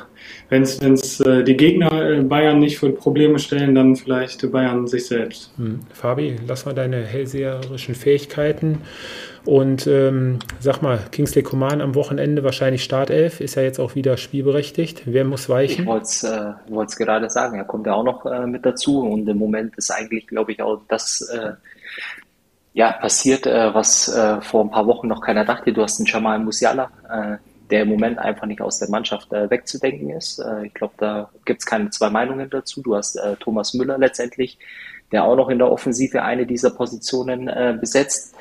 wenn es äh, die Gegner äh, Bayern nicht für Probleme stellen, dann vielleicht Bayern sich selbst. Hm. Fabi, lass mal deine hellseherischen Fähigkeiten und ähm, sag mal, Kingsley Coman am Wochenende wahrscheinlich Startelf, ist ja jetzt auch wieder spielberechtigt. Wer muss weichen? Ich wollte es äh, gerade sagen, er kommt ja auch noch äh, mit dazu und im Moment ist eigentlich, glaube ich, auch das äh, ja, passiert, äh, was äh, vor ein paar Wochen noch keiner dachte. Du hast einen Jamal Musiala, äh, der im Moment einfach nicht aus der Mannschaft wegzudenken ist. Ich glaube, da gibt es keine zwei Meinungen dazu. Du hast Thomas Müller letztendlich, der auch noch in der Offensive eine dieser Positionen besetzt.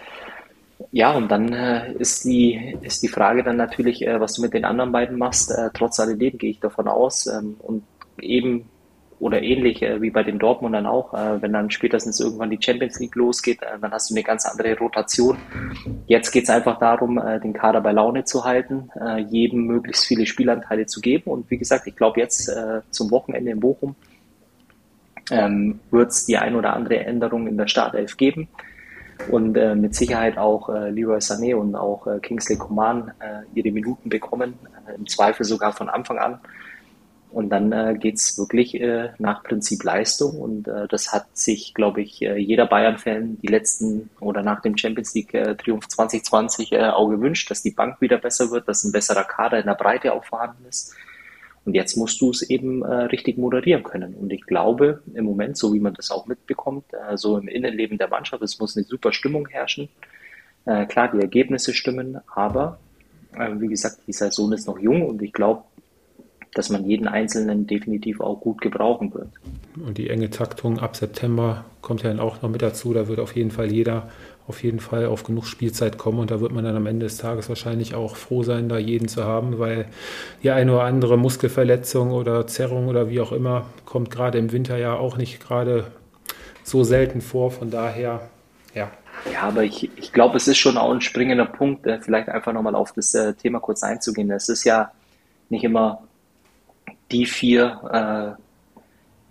Ja, und dann äh, ist, die, ist die Frage dann natürlich, äh, was du mit den anderen beiden machst. Äh, trotz alledem gehe ich davon aus. Ähm, und eben oder ähnlich äh, wie bei den Dortmundern auch, äh, wenn dann spätestens irgendwann die Champions League losgeht, äh, dann hast du eine ganz andere Rotation. Jetzt geht es einfach darum, den Kader bei Laune zu halten, jedem möglichst viele Spielanteile zu geben. Und wie gesagt, ich glaube jetzt zum Wochenende in Bochum ähm, wird es die ein oder andere Änderung in der Startelf geben. Und äh, mit Sicherheit auch äh, Leroy Sané und auch äh, Kingsley Coman äh, ihre Minuten bekommen, äh, im Zweifel sogar von Anfang an. Und dann äh, geht es wirklich äh, nach Prinzip Leistung. Und das hat sich, glaube ich, jeder Bayern-Fan die letzten oder nach dem Champions League-Triumph 2020 äh, auch gewünscht, dass die Bank wieder besser wird, dass ein besserer Kader in der Breite auch vorhanden ist. Und jetzt musst du es eben äh, richtig moderieren können. Und ich glaube, im Moment, so wie man das auch mitbekommt, äh, so im Innenleben der Mannschaft, es muss eine super Stimmung herrschen. Äh, klar, die Ergebnisse stimmen, aber äh, wie gesagt, die Saison ist noch jung und ich glaube, dass man jeden Einzelnen definitiv auch gut gebrauchen wird. Und die enge Taktung ab September kommt ja dann auch noch mit dazu. Da wird auf jeden Fall jeder auf jeden Fall auf genug Spielzeit kommen und da wird man dann am Ende des Tages wahrscheinlich auch froh sein, da jeden zu haben, weil die eine oder andere Muskelverletzung oder Zerrung oder wie auch immer kommt gerade im Winter ja auch nicht gerade so selten vor. Von daher, ja. Ja, aber ich, ich glaube, es ist schon auch ein springender Punkt, äh, vielleicht einfach nochmal auf das äh, Thema kurz einzugehen. Es ist ja nicht immer die vier äh,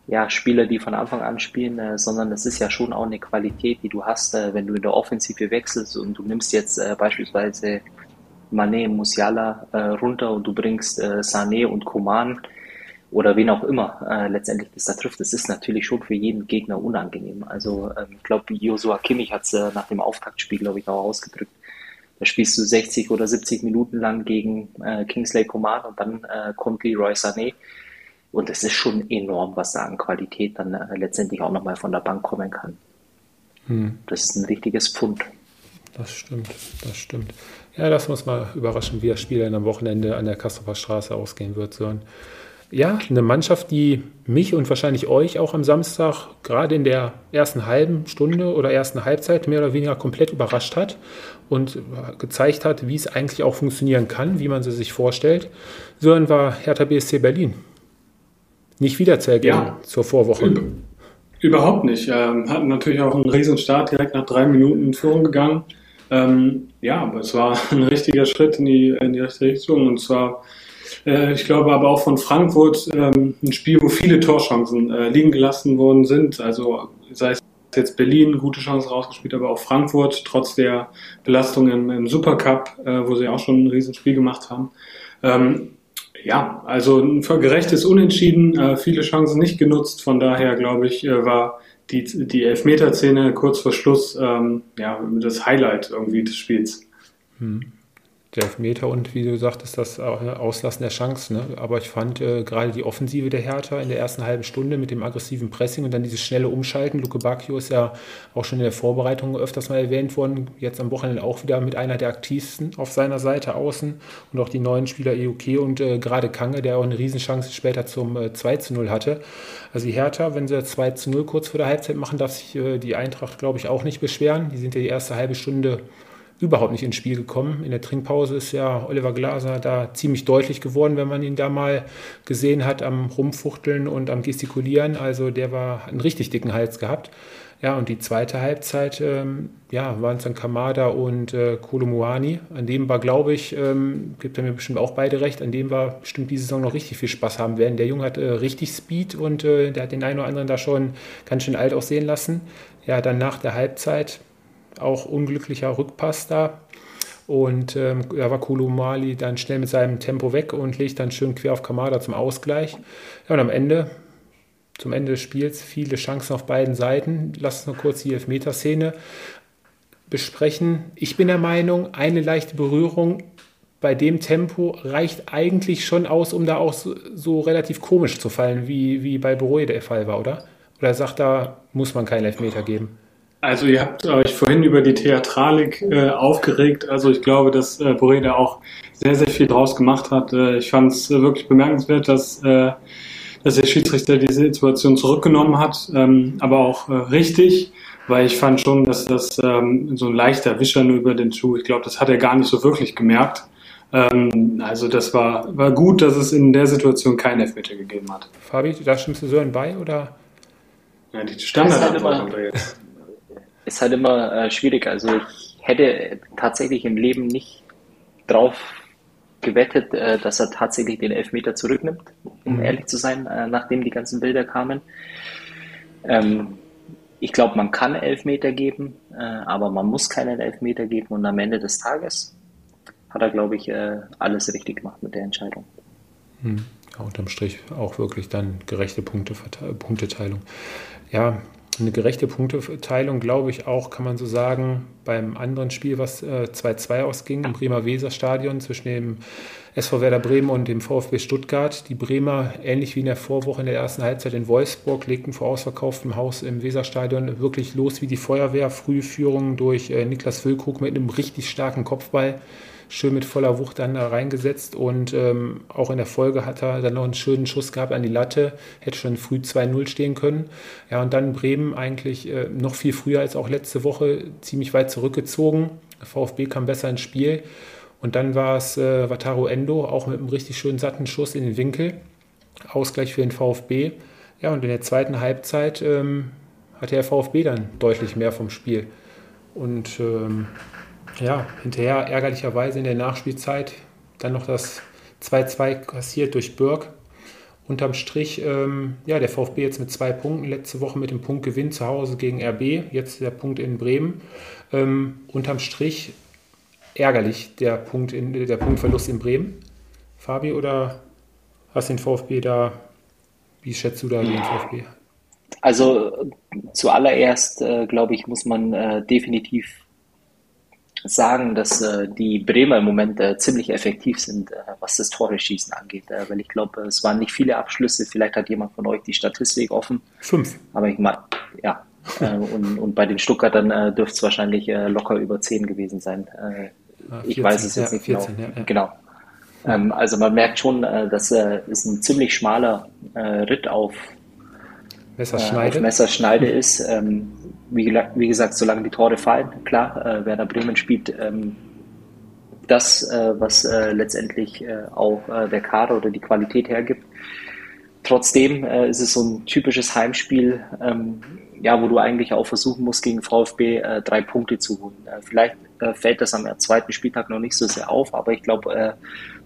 ja, Spieler, die von Anfang an spielen, äh, sondern es ist ja schon auch eine Qualität, die du hast, äh, wenn du in der Offensive wechselst und du nimmst jetzt äh, beispielsweise Mané, Musiala äh, runter und du bringst äh, Sané und Koman oder wen auch immer äh, letztendlich das da trifft. Das ist natürlich schon für jeden Gegner unangenehm. Also ähm, ich glaube, Joshua Kimmich hat es nach dem Auftaktspiel, glaube ich, auch ausgedrückt. Da spielst du 60 oder 70 Minuten lang gegen Kingsley Coman und dann kommt Leroy Sané. Und es ist schon enorm, was da an Qualität dann äh, letztendlich auch nochmal von der Bank kommen kann. Hm. Das ist ein richtiges Pfund. Das stimmt, das stimmt. Ja, lass uns mal überraschen, wie das Spiel dann am Wochenende an der Kastrofer Straße ausgehen wird. So ja, eine Mannschaft, die mich und wahrscheinlich euch auch am Samstag gerade in der ersten halben Stunde oder ersten Halbzeit mehr oder weniger komplett überrascht hat und gezeigt hat, wie es eigentlich auch funktionieren kann, wie man sie sich vorstellt. So war Hertha BSC Berlin nicht wieder zu erkennen ja, zur Vorwoche. Überhaupt nicht. Ähm, hatten natürlich auch einen Riesenstart, direkt nach drei Minuten in Führung gegangen. Ähm, ja, aber es war ein richtiger Schritt in die, in die richtige Richtung. Und zwar, äh, ich glaube aber auch von Frankfurt ähm, ein Spiel, wo viele Torchancen äh, liegen gelassen worden sind. Also sei es jetzt Berlin gute Chancen rausgespielt, aber auch Frankfurt, trotz der Belastung im, im Supercup, äh, wo sie auch schon ein Riesenspiel gemacht haben. Ähm, ja, also ein gerechtes Unentschieden, äh, viele Chancen nicht genutzt. Von daher, glaube ich, äh, war die, die Elfmeterszene kurz vor Schluss ähm, ja, das Highlight irgendwie des Spiels. Hm der Elfmeter und wie du sagtest, das Auslassen der Chance. Ne? Aber ich fand äh, gerade die Offensive der Hertha in der ersten halben Stunde mit dem aggressiven Pressing und dann dieses schnelle Umschalten. Luke Bacchio ist ja auch schon in der Vorbereitung öfters mal erwähnt worden. Jetzt am Wochenende auch wieder mit einer der aktivsten auf seiner Seite außen und auch die neuen Spieler EUK und äh, gerade Kange, der auch eine Riesenchance später zum äh, 2 zu 0 hatte. Also die Hertha, wenn sie 2 zu 0 kurz vor der Halbzeit machen, darf sich äh, die Eintracht, glaube ich, auch nicht beschweren. Die sind ja die erste halbe Stunde überhaupt nicht ins Spiel gekommen. In der Trinkpause ist ja Oliver Glaser da ziemlich deutlich geworden, wenn man ihn da mal gesehen hat am Rumfuchteln und am Gestikulieren. Also der war einen richtig dicken Hals gehabt. Ja, und die zweite Halbzeit, ähm, ja, waren es dann Kamada und äh, Kolomuani. An dem war, glaube ich, ähm, gibt er mir bestimmt auch beide recht, an dem war bestimmt diese Saison noch richtig viel Spaß haben werden. Der Junge hat äh, richtig Speed und äh, der hat den einen oder anderen da schon ganz schön alt aussehen lassen. Ja, dann nach der Halbzeit, auch unglücklicher Rückpass da. Und ähm, da war Kulumali dann schnell mit seinem Tempo weg und legt dann schön quer auf Kamada zum Ausgleich. Ja, und am Ende, zum Ende des Spiels, viele Chancen auf beiden Seiten. Lass uns noch kurz die Elfmeterszene besprechen. Ich bin der Meinung, eine leichte Berührung bei dem Tempo reicht eigentlich schon aus, um da auch so, so relativ komisch zu fallen, wie, wie bei Beroe der Fall war, oder? Oder sagt da, muss man keinen Elfmeter geben? Also ihr habt euch vorhin über die Theatralik äh, aufgeregt. Also ich glaube, dass äh, Boreda auch sehr, sehr viel draus gemacht hat. Äh, ich fand es wirklich bemerkenswert, dass, äh, dass der Schiedsrichter diese Situation zurückgenommen hat, ähm, aber auch äh, richtig, weil ich fand schon, dass das ähm, so ein leichter Wischer nur über den Schuh, ich glaube, das hat er gar nicht so wirklich gemerkt. Ähm, also das war, war gut, dass es in der Situation keinen Elfmeter gegeben hat. Fabi, da stimmst du so bei oder? Ja, die Standardantwort ist halt Ist halt immer äh, schwierig. Also ich hätte tatsächlich im Leben nicht drauf gewettet, äh, dass er tatsächlich den Elfmeter zurücknimmt, um mhm. ehrlich zu sein, äh, nachdem die ganzen Bilder kamen. Ähm, ich glaube, man kann Elfmeter geben, äh, aber man muss keinen Elfmeter geben und am Ende des Tages hat er, glaube ich, äh, alles richtig gemacht mit der Entscheidung. Mhm. Ja, unterm Strich auch wirklich dann gerechte Punkte, Punkteteilung. Ja, eine gerechte Punkteteilung, glaube ich, auch, kann man so sagen, beim anderen Spiel, was 2-2 äh, ausging im Bremer Weserstadion zwischen dem SV Werder Bremen und dem VfB Stuttgart. Die Bremer, ähnlich wie in der Vorwoche in der ersten Halbzeit in Wolfsburg, legten vor ausverkauftem Haus im Weserstadion wirklich los wie die Feuerwehr. Frühführung durch äh, Niklas Füllkrug mit einem richtig starken Kopfball schön mit voller Wucht dann da reingesetzt und ähm, auch in der Folge hat er dann noch einen schönen Schuss gehabt an die Latte, hätte schon früh 2-0 stehen können. Ja, und dann Bremen eigentlich äh, noch viel früher als auch letzte Woche ziemlich weit zurückgezogen. VfB kam besser ins Spiel und dann war es äh, Wataru Endo, auch mit einem richtig schönen satten Schuss in den Winkel. Ausgleich für den VfB. Ja, und in der zweiten Halbzeit ähm, hatte der VfB dann deutlich mehr vom Spiel. Und ähm, ja, hinterher ärgerlicherweise in der Nachspielzeit dann noch das 2-2 kassiert durch Burg. Unterm Strich, ähm, ja, der VfB jetzt mit zwei Punkten, letzte Woche mit dem Punktgewinn zu Hause gegen RB, jetzt der Punkt in Bremen. Ähm, unterm Strich ärgerlich, der, Punkt in, der Punktverlust in Bremen. Fabi, oder hast den VfB da, wie schätzt du da den VfB? Also zuallererst, äh, glaube ich, muss man äh, definitiv sagen, dass äh, die Bremer im Moment äh, ziemlich effektiv sind, äh, was das Tore-Schießen angeht. Äh, weil ich glaube, es waren nicht viele Abschlüsse. Vielleicht hat jemand von euch die Statistik offen. Fünf. Aber ich meine, ja. Äh, und, und bei den Stuttgartern äh, dürfte es wahrscheinlich locker über zehn gewesen sein. Äh, ah, 14, ich weiß es jetzt ja, nicht 14, genau. Ja, ja. genau. Ähm, also man merkt schon, dass es ein ziemlich schmaler Ritt auf Messerschneide, auf Messerschneide ist. Ähm, wie, wie, gesagt, solange die Tore fallen, klar, äh, Werder Bremen spielt ähm, das, äh, was äh, letztendlich äh, auch äh, der Kader oder die Qualität hergibt. Trotzdem äh, ist es so ein typisches Heimspiel, ähm, ja, wo du eigentlich auch versuchen musst, gegen VfB drei Punkte zu holen. Vielleicht fällt das am zweiten Spieltag noch nicht so sehr auf, aber ich glaube,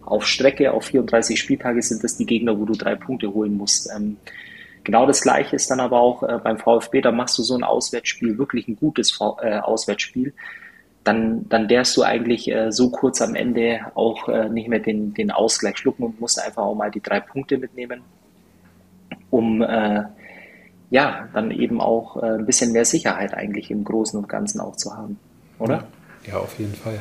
auf Strecke, auf 34 Spieltage sind das die Gegner, wo du drei Punkte holen musst. Ähm, Genau das Gleiche ist dann aber auch äh, beim VfB, da machst du so ein Auswärtsspiel, wirklich ein gutes v äh, Auswärtsspiel, dann, dann darfst du eigentlich äh, so kurz am Ende auch äh, nicht mehr den, den Ausgleich schlucken und musst einfach auch mal die drei Punkte mitnehmen, um äh, ja, dann eben auch äh, ein bisschen mehr Sicherheit eigentlich im Großen und Ganzen auch zu haben, oder? Ja, auf jeden Fall.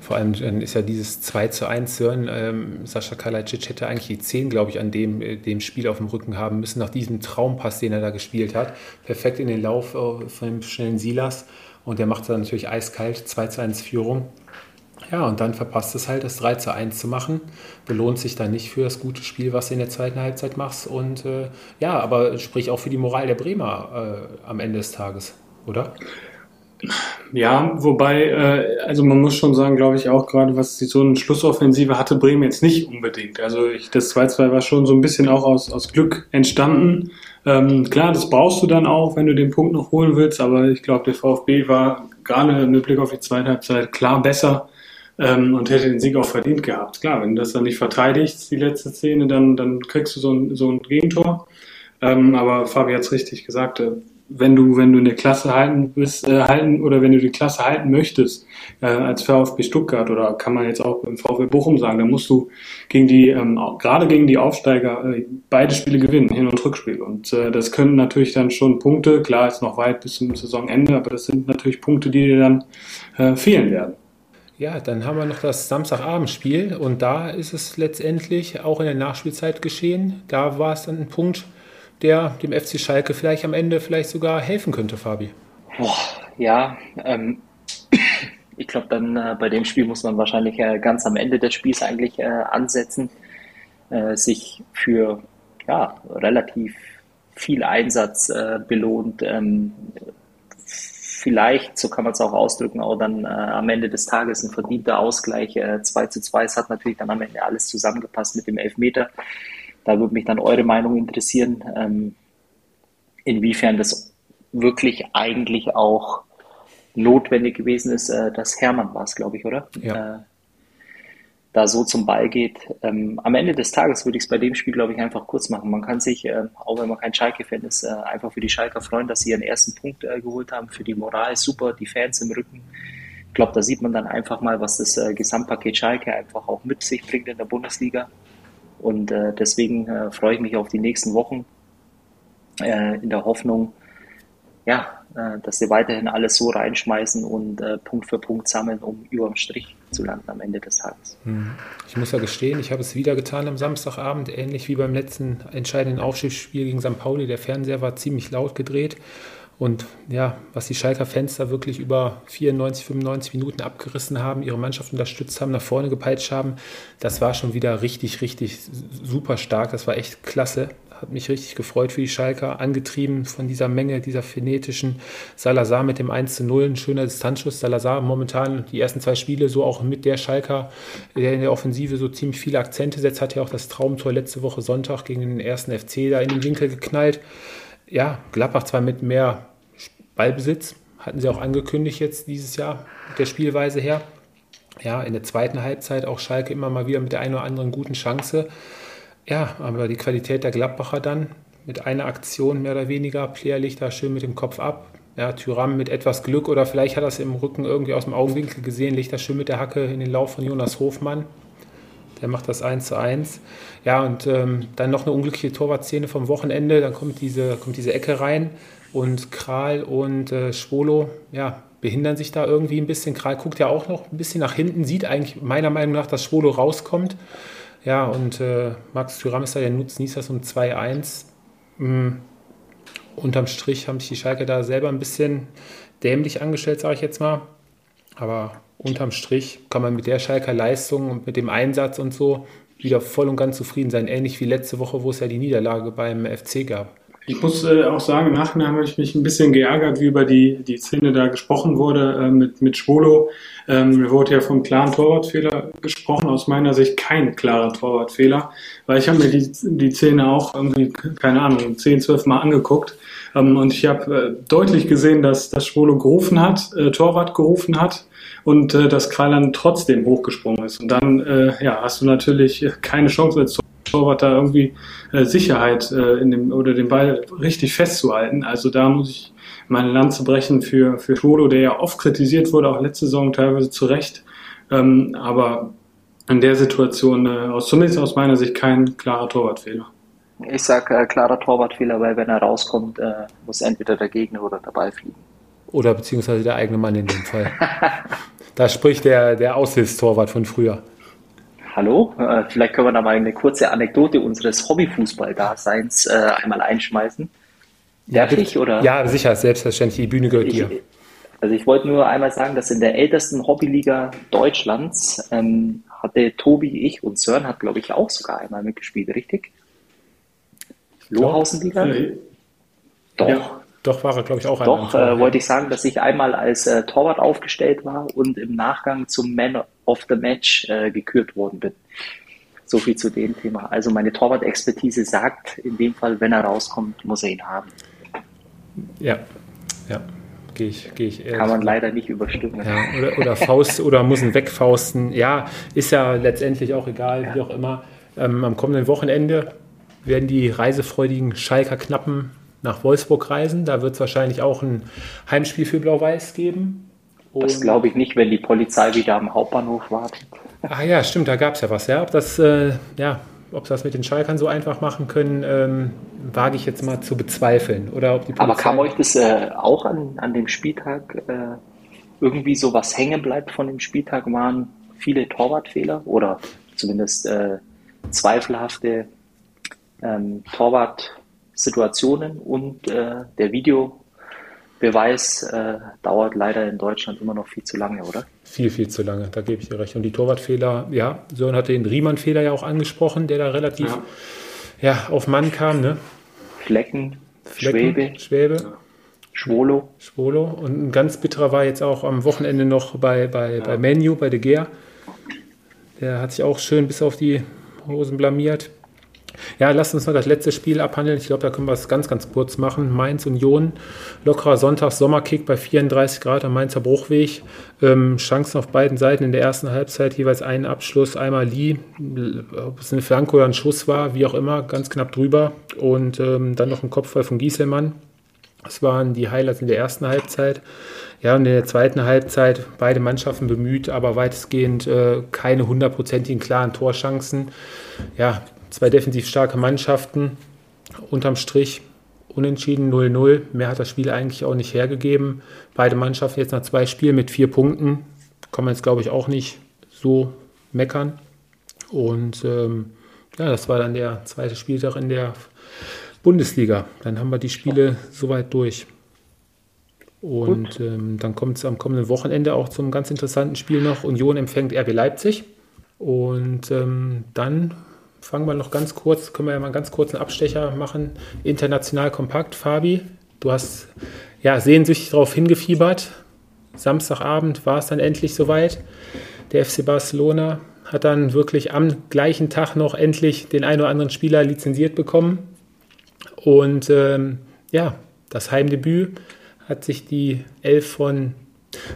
Vor allem ist ja dieses 2 zu 1 hören. Ähm, Sascha Kalajdzic hätte eigentlich die 10, glaube ich, an dem, äh, dem Spiel auf dem Rücken haben müssen, nach diesem Traumpass, den er da gespielt hat. Perfekt in den Lauf äh, von dem schnellen Silas. Und der macht dann natürlich eiskalt, 2 zu 1 Führung. Ja, und dann verpasst es halt, das 3 zu 1 zu machen. Belohnt sich dann nicht für das gute Spiel, was du in der zweiten Halbzeit machst. Und äh, ja, aber sprich auch für die Moral der Bremer äh, am Ende des Tages, oder? Ja, wobei, äh, also man muss schon sagen, glaube ich, auch gerade was die so eine Schlussoffensive hatte Bremen jetzt nicht unbedingt. Also ich, das 2-2 war schon so ein bisschen auch aus, aus Glück entstanden. Ähm, klar, das brauchst du dann auch, wenn du den Punkt noch holen willst, aber ich glaube, der VfB war gerade mit Blick auf die zweite Halbzeit klar besser ähm, und hätte den Sieg auch verdient gehabt. Klar, wenn du das dann nicht verteidigst, die letzte Szene, dann, dann kriegst du so ein, so ein Gegentor. Ähm, aber Fabi hat es richtig gesagt, äh, wenn du, wenn du eine Klasse halten bist, äh, halten oder wenn du die Klasse halten möchtest, äh, als VfB Stuttgart oder kann man jetzt auch im VfB Bochum sagen, dann musst du gegen die, ähm, gerade gegen die Aufsteiger, äh, beide Spiele gewinnen, Hin- und Rückspiel. Und äh, das können natürlich dann schon Punkte, klar ist noch weit bis zum Saisonende, aber das sind natürlich Punkte, die dir dann äh, fehlen werden. Ja, dann haben wir noch das Samstagabendspiel und da ist es letztendlich auch in der Nachspielzeit geschehen. Da war es dann ein Punkt, der dem FC Schalke vielleicht am Ende vielleicht sogar helfen könnte, Fabi? Boah, ja, ähm, ich glaube, dann äh, bei dem Spiel muss man wahrscheinlich äh, ganz am Ende des Spiels eigentlich äh, ansetzen, äh, sich für ja, relativ viel Einsatz äh, belohnt, ähm, vielleicht, so kann man es auch ausdrücken, auch dann äh, am Ende des Tages ein verdienter Ausgleich. Äh, 2 zu 2, es hat natürlich dann am Ende alles zusammengepasst mit dem Elfmeter. Da würde mich dann eure Meinung interessieren, ähm, inwiefern das wirklich eigentlich auch notwendig gewesen ist, äh, dass Hermann war es, glaube ich, oder? Ja. Äh, da so zum Ball geht. Ähm, am Ende des Tages würde ich es bei dem Spiel, glaube ich, einfach kurz machen. Man kann sich, äh, auch wenn man kein Schalke-Fan ist, äh, einfach für die Schalker freuen, dass sie ihren ersten Punkt äh, geholt haben. Für die Moral super, die Fans im Rücken. Ich glaube, da sieht man dann einfach mal, was das äh, Gesamtpaket Schalke einfach auch mit sich bringt in der Bundesliga. Und äh, deswegen äh, freue ich mich auf die nächsten Wochen in der Hoffnung, ja, äh, dass sie weiterhin alles so reinschmeißen und äh, Punkt für Punkt sammeln, um überm Strich zu landen am Ende des Tages. Hm. Ich muss ja gestehen, ich habe es wieder getan am Samstagabend, ähnlich wie beim letzten entscheidenden Aufstiegsspiel gegen St. Pauli. Der Fernseher war ziemlich laut gedreht. Und ja, was die Schalker Fans da wirklich über 94, 95 Minuten abgerissen haben, ihre Mannschaft unterstützt haben, nach vorne gepeitscht haben, das war schon wieder richtig, richtig super stark. Das war echt klasse hat mich richtig gefreut für die Schalker, angetrieben von dieser Menge, dieser phonetischen Salazar mit dem 1 zu 0, ein schöner Distanzschuss. Salazar momentan die ersten zwei Spiele so auch mit der Schalker, der in der Offensive so ziemlich viele Akzente setzt, hat ja auch das Traumtor letzte Woche Sonntag gegen den ersten FC da in den Winkel geknallt. Ja, Gladbach zwar mit mehr Ballbesitz, hatten sie auch angekündigt jetzt dieses Jahr mit der Spielweise her. Ja, in der zweiten Halbzeit auch Schalke immer mal wieder mit der einen oder anderen guten Chance. Ja, aber die Qualität der Gladbacher dann mit einer Aktion mehr oder weniger. Player liegt da schön mit dem Kopf ab. Ja, Tyram mit etwas Glück oder vielleicht hat er es im Rücken irgendwie aus dem Augenwinkel gesehen, legt da schön mit der Hacke in den Lauf von Jonas Hofmann. Der macht das 1 zu 1. Ja, und ähm, dann noch eine unglückliche Torwartszene vom Wochenende. Dann kommt diese, kommt diese Ecke rein und Kral und äh, Schwolo, ja, behindern sich da irgendwie ein bisschen. Kral guckt ja auch noch ein bisschen nach hinten, sieht eigentlich meiner Meinung nach, dass Schwolo rauskommt. Ja, und äh, Max Thüram ist da der Nutznießer um 2-1. Mhm. Unterm Strich haben sich die Schalke da selber ein bisschen dämlich angestellt, sage ich jetzt mal. Aber unterm Strich kann man mit der Schalker Leistung und mit dem Einsatz und so wieder voll und ganz zufrieden sein. Ähnlich wie letzte Woche, wo es ja die Niederlage beim FC gab. Ich muss äh, auch sagen, im Nachhinein habe ich mich ein bisschen geärgert, wie über die, die Szene da gesprochen wurde äh, mit, mit Schwolo. Ähm, mir wurde ja vom klaren Torwartfehler gesprochen, aus meiner Sicht kein klarer Torwartfehler, weil ich habe mir die, die Szene auch irgendwie, keine Ahnung, 10, 12 Mal angeguckt ähm, und ich habe äh, deutlich gesehen, dass, dass Schwolo gerufen hat, äh, Torwart gerufen hat und äh, dass Kralern trotzdem hochgesprungen ist. Und dann äh, ja, hast du natürlich keine Chance als Torwart da irgendwie äh, Sicherheit äh, in dem oder den Ball richtig festzuhalten. Also da muss ich meine Lanze brechen für für Schwolo, der ja oft kritisiert wurde, auch letzte Saison teilweise zu Recht. Ähm, aber in der Situation, äh, aus, zumindest aus meiner Sicht, kein klarer Torwartfehler. Ich sage äh, klarer Torwartfehler, weil wenn er rauskommt, äh, muss entweder der Gegner oder dabei fliegen. Oder beziehungsweise der eigene Mann in dem Fall. da spricht der, der Aushilfstorwart von früher. Hallo, äh, vielleicht können wir da mal eine kurze Anekdote unseres Hobbyfußball-Daseins äh, einmal einschmeißen. Darf ich, oder? Ja, sicher, selbstverständlich. Die Bühne gehört ich, dir. Also ich wollte nur einmal sagen, dass in der ältesten Hobbyliga Deutschlands ähm, hatte Tobi, ich und Sören hat, glaube ich, auch sogar einmal mitgespielt, richtig? Lohausenliga? Äh, Doch. Ja. Doch war er, glaube ich, auch Doch, äh, wollte ich sagen, dass ich einmal als äh, Torwart aufgestellt war und im Nachgang zum Man of the Match äh, gekürt worden bin. So viel zu dem Thema. Also meine Torwart-Expertise sagt in dem Fall, wenn er rauskommt, muss er ihn haben. Ja, ja. Gehe ich, geh ich Kann man leider nicht überstimmen. Ja, oder, oder Faust oder muss ihn wegfausten. Ja, ist ja letztendlich auch egal, ja. wie auch immer. Ähm, am kommenden Wochenende werden die reisefreudigen Schalker Knappen nach Wolfsburg reisen. Da wird es wahrscheinlich auch ein Heimspiel für Blau-Weiß geben. Und das glaube ich nicht, wenn die Polizei wieder am Hauptbahnhof wartet. Ah ja, stimmt, da gab es ja was. Ja, ob das, äh, ja, ob das mit den Schalkern so einfach machen können, ähm, wage ich jetzt mal zu bezweifeln. Oder ob die Polizei Aber kam euch das äh, auch an, an dem Spieltag äh, irgendwie so was hängen bleibt von dem Spieltag? Waren viele Torwartfehler oder zumindest äh, zweifelhafte ähm, Torwart- Situationen und äh, der Videobeweis äh, dauert leider in Deutschland immer noch viel zu lange, oder? Viel, viel zu lange, da gebe ich dir recht. Und die Torwartfehler, ja, Sören hatte den Riemann-Fehler ja auch angesprochen, der da relativ ja. ja auf Mann kam. Ne? Flecken, Flecken Schwäbe. Schwäbe. Schwolo. Schwolo. Und ein ganz bitterer war jetzt auch am Wochenende noch bei, bei, ja. bei Menu, bei De Gea. Der hat sich auch schön bis auf die Hosen blamiert. Ja, lasst uns mal das letzte Spiel abhandeln. Ich glaube, da können wir es ganz, ganz kurz machen. Mainz Union, lockerer Sonntags-Sommerkick bei 34 Grad am Mainzer Bruchweg. Ähm, Chancen auf beiden Seiten in der ersten Halbzeit, jeweils einen Abschluss, einmal Lee, ob es eine Flanke oder ein Schuss war, wie auch immer, ganz knapp drüber. Und ähm, dann noch ein Kopfball von Gieselmann. Das waren die Highlights in der ersten Halbzeit. Ja, und in der zweiten Halbzeit beide Mannschaften bemüht, aber weitestgehend äh, keine hundertprozentigen klaren Torchancen. Ja, Zwei defensiv starke Mannschaften. Unterm Strich unentschieden 0-0. Mehr hat das Spiel eigentlich auch nicht hergegeben. Beide Mannschaften jetzt nach zwei Spielen mit vier Punkten. Kann man jetzt, glaube ich, auch nicht so meckern. Und ähm, ja, das war dann der zweite Spieltag in der Bundesliga. Dann haben wir die Spiele soweit durch. Und ähm, dann kommt es am kommenden Wochenende auch zum ganz interessanten Spiel noch. Union empfängt RB Leipzig. Und ähm, dann fangen wir noch ganz kurz, können wir ja mal einen ganz kurzen Abstecher machen. International kompakt, Fabi, du hast ja sehnsüchtig darauf hingefiebert. Samstagabend war es dann endlich soweit. Der FC Barcelona hat dann wirklich am gleichen Tag noch endlich den einen oder anderen Spieler lizenziert bekommen. Und ähm, ja, das Heimdebüt hat sich die Elf von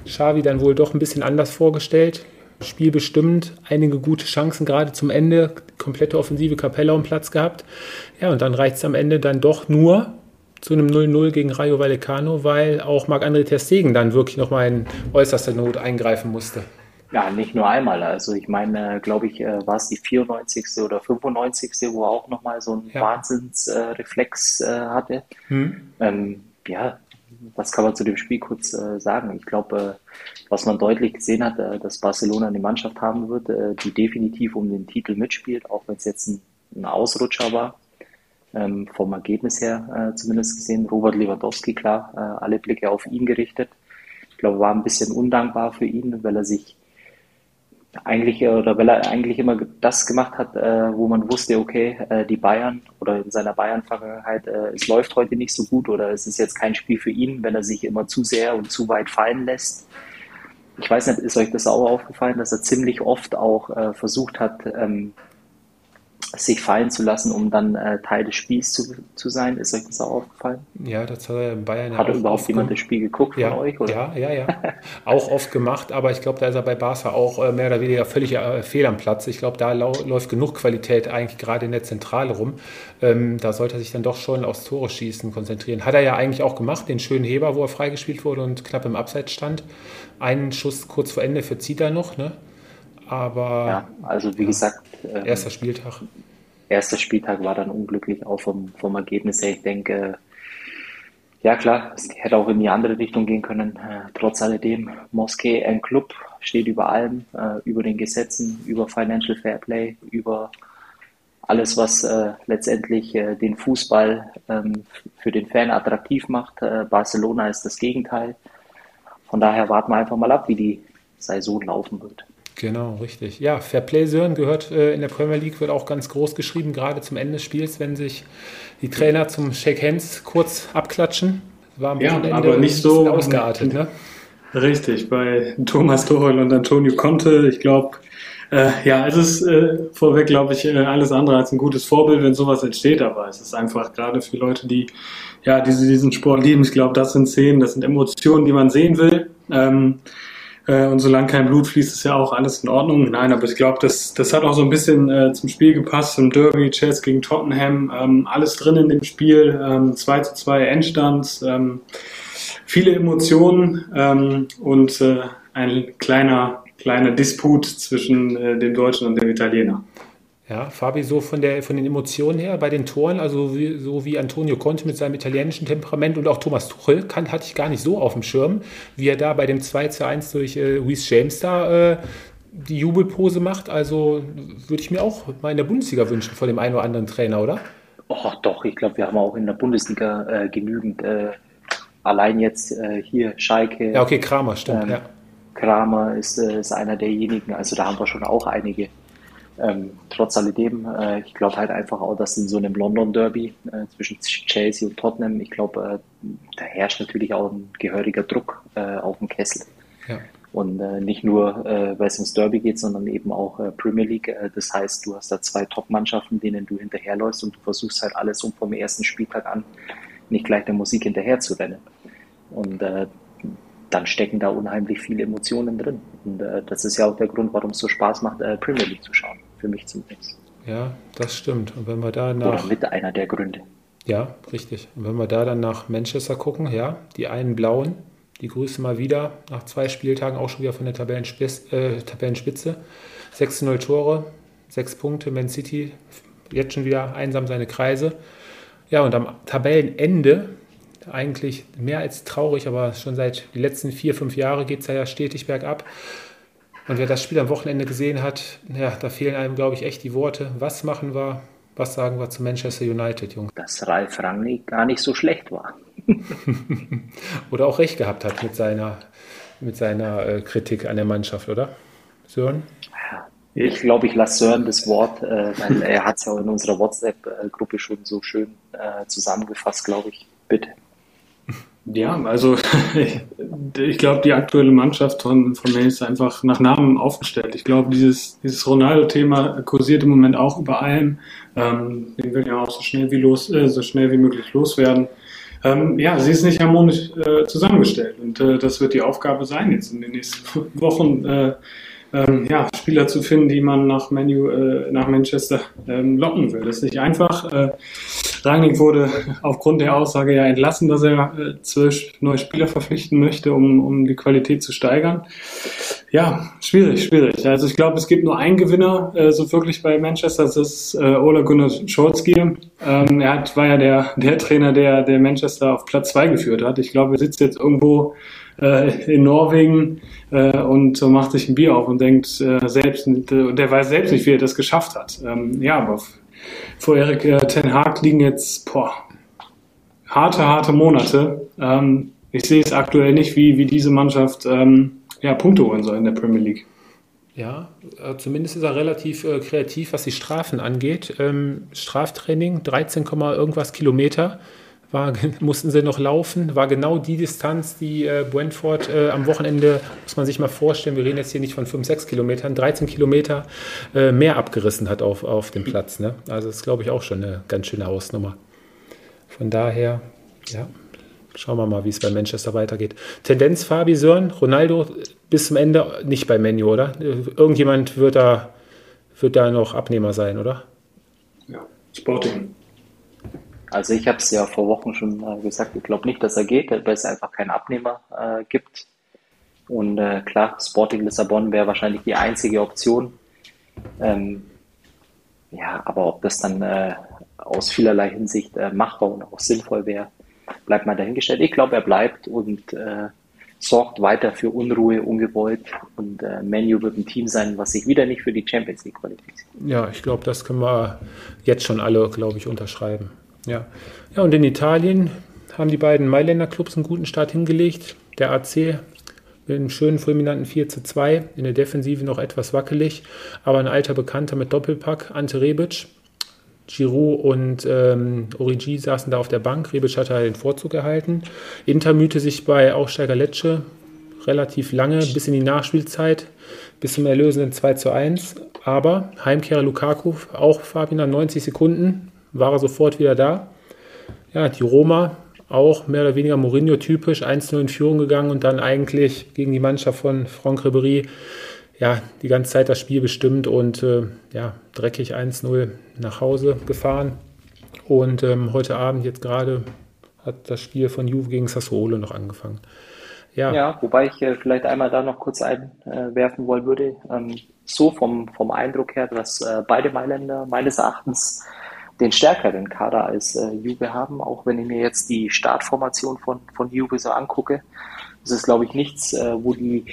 Xavi dann wohl doch ein bisschen anders vorgestellt. Spiel bestimmt, einige gute Chancen gerade zum Ende, komplette offensive Capella um Platz gehabt. Ja, und dann reicht es am Ende dann doch nur zu einem 0-0 gegen Rayo Vallecano, weil auch Marc-André Ter Stegen dann wirklich nochmal in äußerster Not eingreifen musste. Ja, nicht nur einmal. Also ich meine, glaube ich, äh, war es die 94. oder 95. wo er auch nochmal so einen ja. Wahnsinnsreflex äh, hatte. Hm. Ähm, ja, was kann man zu dem Spiel kurz äh, sagen? Ich glaube, was man deutlich gesehen hat, äh, dass Barcelona eine Mannschaft haben wird, äh, die definitiv um den Titel mitspielt, auch wenn es jetzt ein, ein, Ausrutscher war. Ähm, vom Ergebnis her äh, zumindest gesehen. Robert Lewandowski, klar, äh, alle Blicke auf ihn gerichtet. Ich glaube, war ein bisschen undankbar für ihn, weil er sich eigentlich oder weil er eigentlich immer das gemacht hat, äh, wo man wusste, okay, äh, die Bayern oder in seiner Bayern-Vergangenheit, äh, es läuft heute nicht so gut oder es ist jetzt kein Spiel für ihn, wenn er sich immer zu sehr und zu weit fallen lässt. Ich weiß nicht, ist euch das auch aufgefallen, dass er ziemlich oft auch äh, versucht hat, ähm, sich fallen zu lassen, um dann äh, Teil des Spiels zu, zu sein. Ist euch das auch aufgefallen? Ja, das hat er in Bayern Hat ja überhaupt jemand das Spiel geguckt ja, von euch? Oder? Ja, ja, ja. auch oft gemacht, aber ich glaube, da ist er bei Barca auch äh, mehr oder weniger völlig äh, fehl am Platz. Ich glaube, da läuft genug Qualität eigentlich gerade in der Zentrale rum. Ähm, da sollte er sich dann doch schon aufs Tore schießen konzentrieren. Hat er ja eigentlich auch gemacht, den schönen Heber, wo er freigespielt wurde und knapp im Abseits stand. Einen Schuss kurz vor Ende für Zita noch, ne? Aber. Ja, also wie ja, gesagt. Ähm, erster Spieltag. Erster Spieltag war dann unglücklich auch vom, vom Ergebnis her. Ich denke, ja klar, es hätte auch in die andere Richtung gehen können. Äh, trotz alledem, Moskee, ein Club, steht über allem, äh, über den Gesetzen, über Financial Fair Play, über alles, was äh, letztendlich äh, den Fußball ähm, für den Fan attraktiv macht. Äh, Barcelona ist das Gegenteil. Von daher warten wir einfach mal ab, wie die Saison laufen wird. Genau, richtig. Ja, Fairplay Sören gehört äh, in der Premier League, wird auch ganz groß geschrieben, gerade zum Ende des Spiels, wenn sich die Trainer zum Shake Hands kurz abklatschen. War am ja, aber nicht so ausgeartet, ne? Richtig, bei Thomas Tuchel und Antonio Conte, ich glaube, äh, ja, es ist äh, vorweg, glaube ich, äh, alles andere als ein gutes Vorbild, wenn sowas entsteht, aber es ist einfach gerade für Leute, die ja diese, diesen Sport lieben, ich glaube, das sind Szenen, das sind Emotionen, die man sehen will. Ähm, äh, und solange kein Blut fließt, ist ja auch alles in Ordnung. Nein, aber ich glaube, das, das hat auch so ein bisschen äh, zum Spiel gepasst. Im Derby, Chess gegen Tottenham, ähm, alles drin in dem Spiel. Ähm, 2 zu 2 Endstand. Ähm, viele Emotionen ähm, und äh, ein kleiner, kleiner Disput zwischen äh, dem Deutschen und dem Italiener. Ja, Fabi, so von, der, von den Emotionen her bei den Toren, also wie, so wie Antonio Conte mit seinem italienischen Temperament und auch Thomas Tuchel, kann, hatte ich gar nicht so auf dem Schirm, wie er da bei dem 2 zu 1 durch äh, Luis James da äh, die Jubelpose macht. Also würde ich mir auch mal in der Bundesliga wünschen von dem einen oder anderen Trainer, oder? Oh, doch, ich glaube, wir haben auch in der Bundesliga äh, genügend. Äh, allein jetzt äh, hier Schalke. Ja, okay, Kramer, stimmt, ähm, ja. Kramer ist, äh, ist einer derjenigen, also da haben wir schon auch einige ähm, trotz alledem, äh, ich glaube halt einfach auch, dass in so einem London Derby äh, zwischen Chelsea und Tottenham, ich glaube, äh, da herrscht natürlich auch ein gehöriger Druck äh, auf dem Kessel. Ja. Und äh, nicht nur, äh, weil es ums Derby geht, sondern eben auch Premier League. das heißt, du hast da zwei Top-Mannschaften, denen du hinterherläufst und du versuchst halt alles, um vom ersten Spieltag an nicht gleich der Musik hinterher zu rennen. Und dann stecken da unheimlich viele Emotionen drin. Und das ist ja auch der Grund, warum es so Spaß macht, Premier League zu schauen für mich zumindest. Ja, das stimmt. Und wenn wir da nach. Oder mit einer der Gründe. Ja, richtig. Und wenn wir da dann nach Manchester gucken, ja, die einen Blauen, die grüßen mal wieder nach zwei Spieltagen auch schon wieder von der Tabellenspitze. Äh, Tabellenspitze. 6-0 Tore, 6 Punkte, Man City jetzt schon wieder einsam seine Kreise. Ja, und am Tabellenende, eigentlich mehr als traurig, aber schon seit den letzten vier, fünf Jahren geht es ja stetig bergab. Und wer das Spiel am Wochenende gesehen hat, ja, da fehlen einem, glaube ich, echt die Worte. Was machen wir? Was sagen wir zu Manchester United, Jungs? Dass Ralf Rangnick gar nicht so schlecht war. oder auch recht gehabt hat mit seiner, mit seiner äh, Kritik an der Mannschaft, oder? Sören? Ich glaube, ich lasse Sören das Wort, äh, weil er hat es ja in unserer WhatsApp-Gruppe schon so schön äh, zusammengefasst, glaube ich. Bitte. Ja, also ich, glaube, die aktuelle Mannschaft von, von Mail ist einfach nach Namen aufgestellt. Ich glaube, dieses, dieses Ronaldo-Thema kursiert im Moment auch über allem. Ähm, den will ja auch so schnell wie los, äh, so schnell wie möglich loswerden. Ähm, ja, sie ist nicht harmonisch äh, zusammengestellt und äh, das wird die Aufgabe sein jetzt in den nächsten Wochen. Äh, ähm, ja, Spieler zu finden, die man nach, Menu, äh, nach Manchester ähm, locken will. Das ist nicht einfach. Rangnick wurde aufgrund der Aussage ja entlassen, dass er äh, zwölf neue Spieler verpflichten möchte, um, um die Qualität zu steigern. Ja, schwierig, schwierig. Also ich glaube, es gibt nur einen Gewinner, äh, so wirklich bei Manchester, das ist äh, Ola Gunnar Scholzgier. Ähm, er hat, war ja der, der Trainer, der, der Manchester auf Platz zwei geführt hat. Ich glaube, er sitzt jetzt irgendwo äh, in Norwegen äh, und macht sich ein Bier auf und denkt äh, selbst, der weiß selbst nicht, wie er das geschafft hat. Ähm, ja, aber vor Erik äh, Ten Haag liegen jetzt boah, harte, harte Monate. Ähm, ich sehe es aktuell nicht, wie, wie diese Mannschaft ähm, ja, Punkte holen soll in der Premier League. Ja, äh, zumindest ist er relativ äh, kreativ, was die Strafen angeht. Ähm, Straftraining, 13, irgendwas Kilometer war, mussten sie noch laufen. War genau die Distanz, die äh, Brentford äh, am Wochenende, muss man sich mal vorstellen, wir reden jetzt hier nicht von 5, 6 Kilometern, 13 Kilometer äh, mehr abgerissen hat auf, auf dem Platz. Ne? Also das ist, glaube ich, auch schon eine ganz schöne Hausnummer. Von daher, ja, schauen wir mal, wie es bei Manchester weitergeht. Tendenz Fabi Sören, Ronaldo bis zum Ende nicht bei Menu, oder? Irgendjemand wird da, wird da noch Abnehmer sein, oder? Ja, Sporting. Also ich habe es ja vor Wochen schon äh, gesagt, ich glaube nicht, dass er geht, weil es einfach keinen Abnehmer äh, gibt. Und äh, klar, Sporting Lissabon wäre wahrscheinlich die einzige Option. Ähm, ja, aber ob das dann äh, aus vielerlei Hinsicht äh, machbar und auch sinnvoll wäre, bleibt mal dahingestellt. Ich glaube, er bleibt und äh, sorgt weiter für Unruhe, ungewollt. Und äh, Menu wird ein Team sein, was sich wieder nicht für die Champions League qualifiziert. Ja, ich glaube, das können wir jetzt schon alle, glaube ich, unterschreiben. Ja. ja, und in Italien haben die beiden Mailänder Clubs einen guten Start hingelegt. Der AC mit einem schönen fulminanten 4 zu 2, in der Defensive noch etwas wackelig, aber ein alter Bekannter mit Doppelpack, Ante Rebic. Giroud und ähm, Origi saßen da auf der Bank. Rebic hat den Vorzug erhalten. Inter mühte sich bei Aufsteiger Lecce relativ lange, bis in die Nachspielzeit, bis zum erlösenden 2 zu 1. Aber Heimkehrer Lukaku, auch Fabian 90 Sekunden, war er sofort wieder da. Ja, die Roma auch mehr oder weniger Mourinho-typisch, 1-0 in Führung gegangen und dann eigentlich gegen die Mannschaft von Franck Ribéry ja, die ganze Zeit das Spiel bestimmt und äh, ja, dreckig 1-0 nach Hause gefahren. Und ähm, heute Abend jetzt gerade hat das Spiel von Juve gegen Sassuolo noch angefangen. Ja, ja wobei ich äh, vielleicht einmal da noch kurz einwerfen wollen würde. Ähm, so vom, vom Eindruck her, dass äh, beide Mailänder meines Erachtens den stärkeren Kader als äh, Juve haben, auch wenn ich mir jetzt die Startformation von, von Juve so angucke. Das ist, glaube ich, nichts, äh, wo die,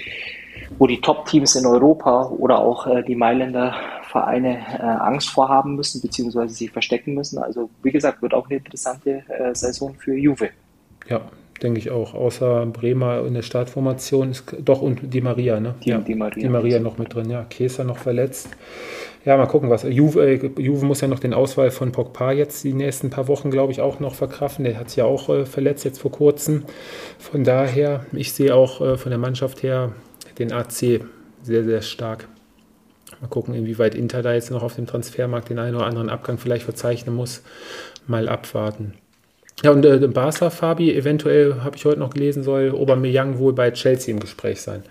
wo die Top-Teams in Europa oder auch äh, die Mailänder Vereine äh, Angst vorhaben müssen, beziehungsweise sich verstecken müssen. Also, wie gesagt, wird auch eine interessante äh, Saison für Juve. Ja, denke ich auch. Außer Bremer in der Startformation ist doch und die Maria, ne? Die, ja, die Maria. Die Maria noch mit drin, ja. Käser noch verletzt. Ja, mal gucken, was. Juve, Juve muss ja noch den Auswahl von Pogba jetzt die nächsten paar Wochen, glaube ich, auch noch verkraften. Der hat sich ja auch äh, verletzt jetzt vor kurzem. Von daher, ich sehe auch äh, von der Mannschaft her den AC sehr, sehr stark. Mal gucken, inwieweit Inter da jetzt noch auf dem Transfermarkt den einen oder anderen Abgang vielleicht verzeichnen muss. Mal abwarten. Ja, und äh, Barca, Fabi, eventuell, habe ich heute noch gelesen, soll Aubameyang wohl bei Chelsea im Gespräch sein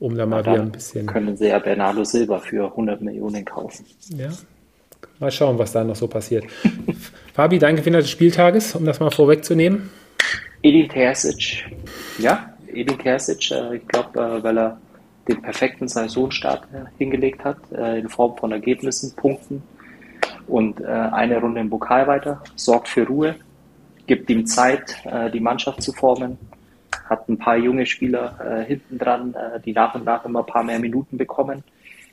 um da mal wieder ein bisschen. Können sie ja Bernardo Silva für 100 Millionen kaufen. Ja. Mal schauen, was da noch so passiert. Fabi, dein Gewinner des Spieltages, um das mal vorwegzunehmen. Edin Terzic. Ja, Edin Terzic, äh, ich glaube, äh, weil er den perfekten Saisonstart äh, hingelegt hat, in Form von Ergebnissen, Punkten und eine Runde im Pokal weiter, sorgt für Ruhe, gibt ihm Zeit, die Mannschaft zu formen, hat ein paar junge Spieler äh, hinten dran, äh, die nach und nach immer ein paar mehr Minuten bekommen.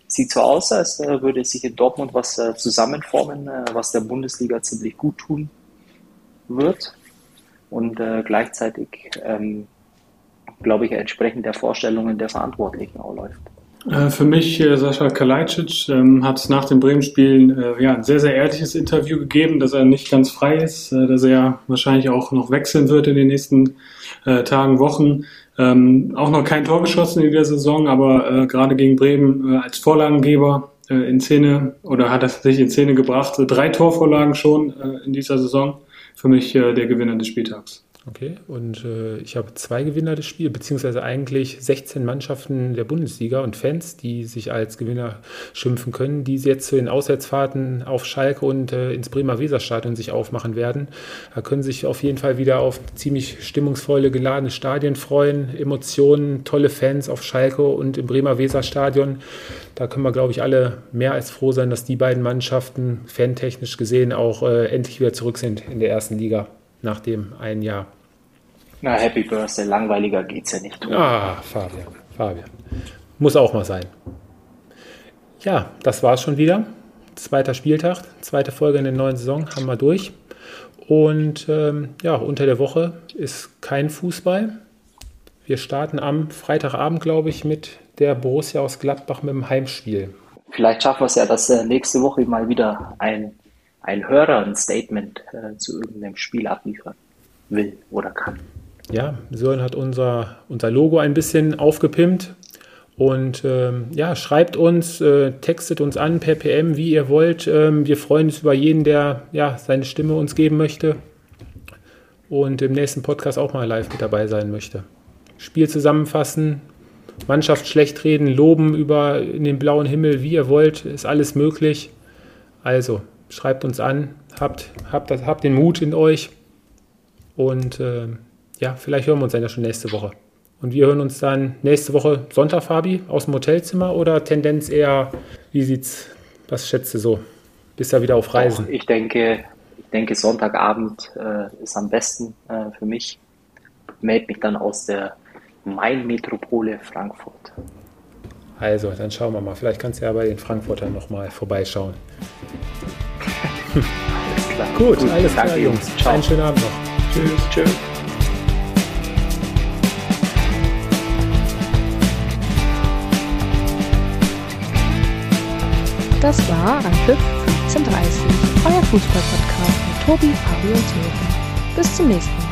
Sieht so aus, als äh, würde sich in Dortmund was äh, zusammenformen, äh, was der Bundesliga ziemlich gut tun wird. Und äh, gleichzeitig, ähm, glaube ich, entsprechend der Vorstellungen der Verantwortlichen auch läuft. Äh, für mich, äh, Sascha Kalajdzic, ähm, hat es nach dem Bremen-Spiel äh, ja, ein sehr, sehr ehrliches Interview gegeben, dass er nicht ganz frei ist, dass er wahrscheinlich auch noch wechseln wird in den nächsten Tagen, Wochen. Ähm, auch noch kein Tor geschossen in der Saison, aber gerade gegen Bremen als Vorlagengeber in Szene oder hat er sich in Szene gebracht. Drei Torvorlagen schon in dieser Saison. Für mich der Gewinner des Spieltags. Okay, und äh, ich habe zwei Gewinner des Spiels, beziehungsweise eigentlich 16 Mannschaften der Bundesliga und Fans, die sich als Gewinner schimpfen können, die jetzt zu den Auswärtsfahrten auf Schalke und äh, ins Bremer Weserstadion sich aufmachen werden. Da können sich auf jeden Fall wieder auf ziemlich stimmungsvolle, geladene Stadien freuen, Emotionen, tolle Fans auf Schalke und im Bremer Weserstadion. Da können wir, glaube ich, alle mehr als froh sein, dass die beiden Mannschaften fantechnisch gesehen auch äh, endlich wieder zurück sind in der ersten Liga nach dem einen Jahr. Na, Happy Birthday, langweiliger geht's ja nicht. Ah, Fabian, Fabian. Muss auch mal sein. Ja, das war's schon wieder. Zweiter Spieltag, zweite Folge in der neuen Saison haben wir durch. Und ähm, ja, unter der Woche ist kein Fußball. Wir starten am Freitagabend, glaube ich, mit der Borussia aus Gladbach mit dem Heimspiel. Vielleicht schaffen wir es ja, dass äh, nächste Woche mal wieder ein, ein Hörer ein Statement äh, zu irgendeinem Spiel abliefern will oder kann ja, Sören hat unser, unser Logo ein bisschen aufgepimpt. Und ähm, ja, schreibt uns, äh, textet uns an per PM, wie ihr wollt. Ähm, wir freuen uns über jeden, der ja, seine Stimme uns geben möchte und im nächsten Podcast auch mal live mit dabei sein möchte. Spiel zusammenfassen, Mannschaft schlecht reden, loben über in den blauen Himmel, wie ihr wollt, ist alles möglich. Also schreibt uns an, habt, habt, habt den Mut in euch und äh, ja, vielleicht hören wir uns dann ja schon nächste Woche. Und wir hören uns dann nächste Woche Sonntag, Fabi, aus dem Hotelzimmer oder Tendenz eher, wie sieht's, was schätzt du so? Bist du ja wieder auf Reisen? Auch ich denke, ich denke Sonntagabend äh, ist am besten äh, für mich. Melde mich dann aus der Main-Metropole Frankfurt. Also, dann schauen wir mal. Vielleicht kannst du ja bei den Frankfurtern nochmal vorbeischauen. alles klar. Gut, Gut alles klar, Jungs. Ciao. Einen schönen Abend noch. Tschüss. Tschüss. Das war Anpfiff 1530, euer Fußballpodcast mit Tobi, Fabi und Sören. Bis zum nächsten Mal.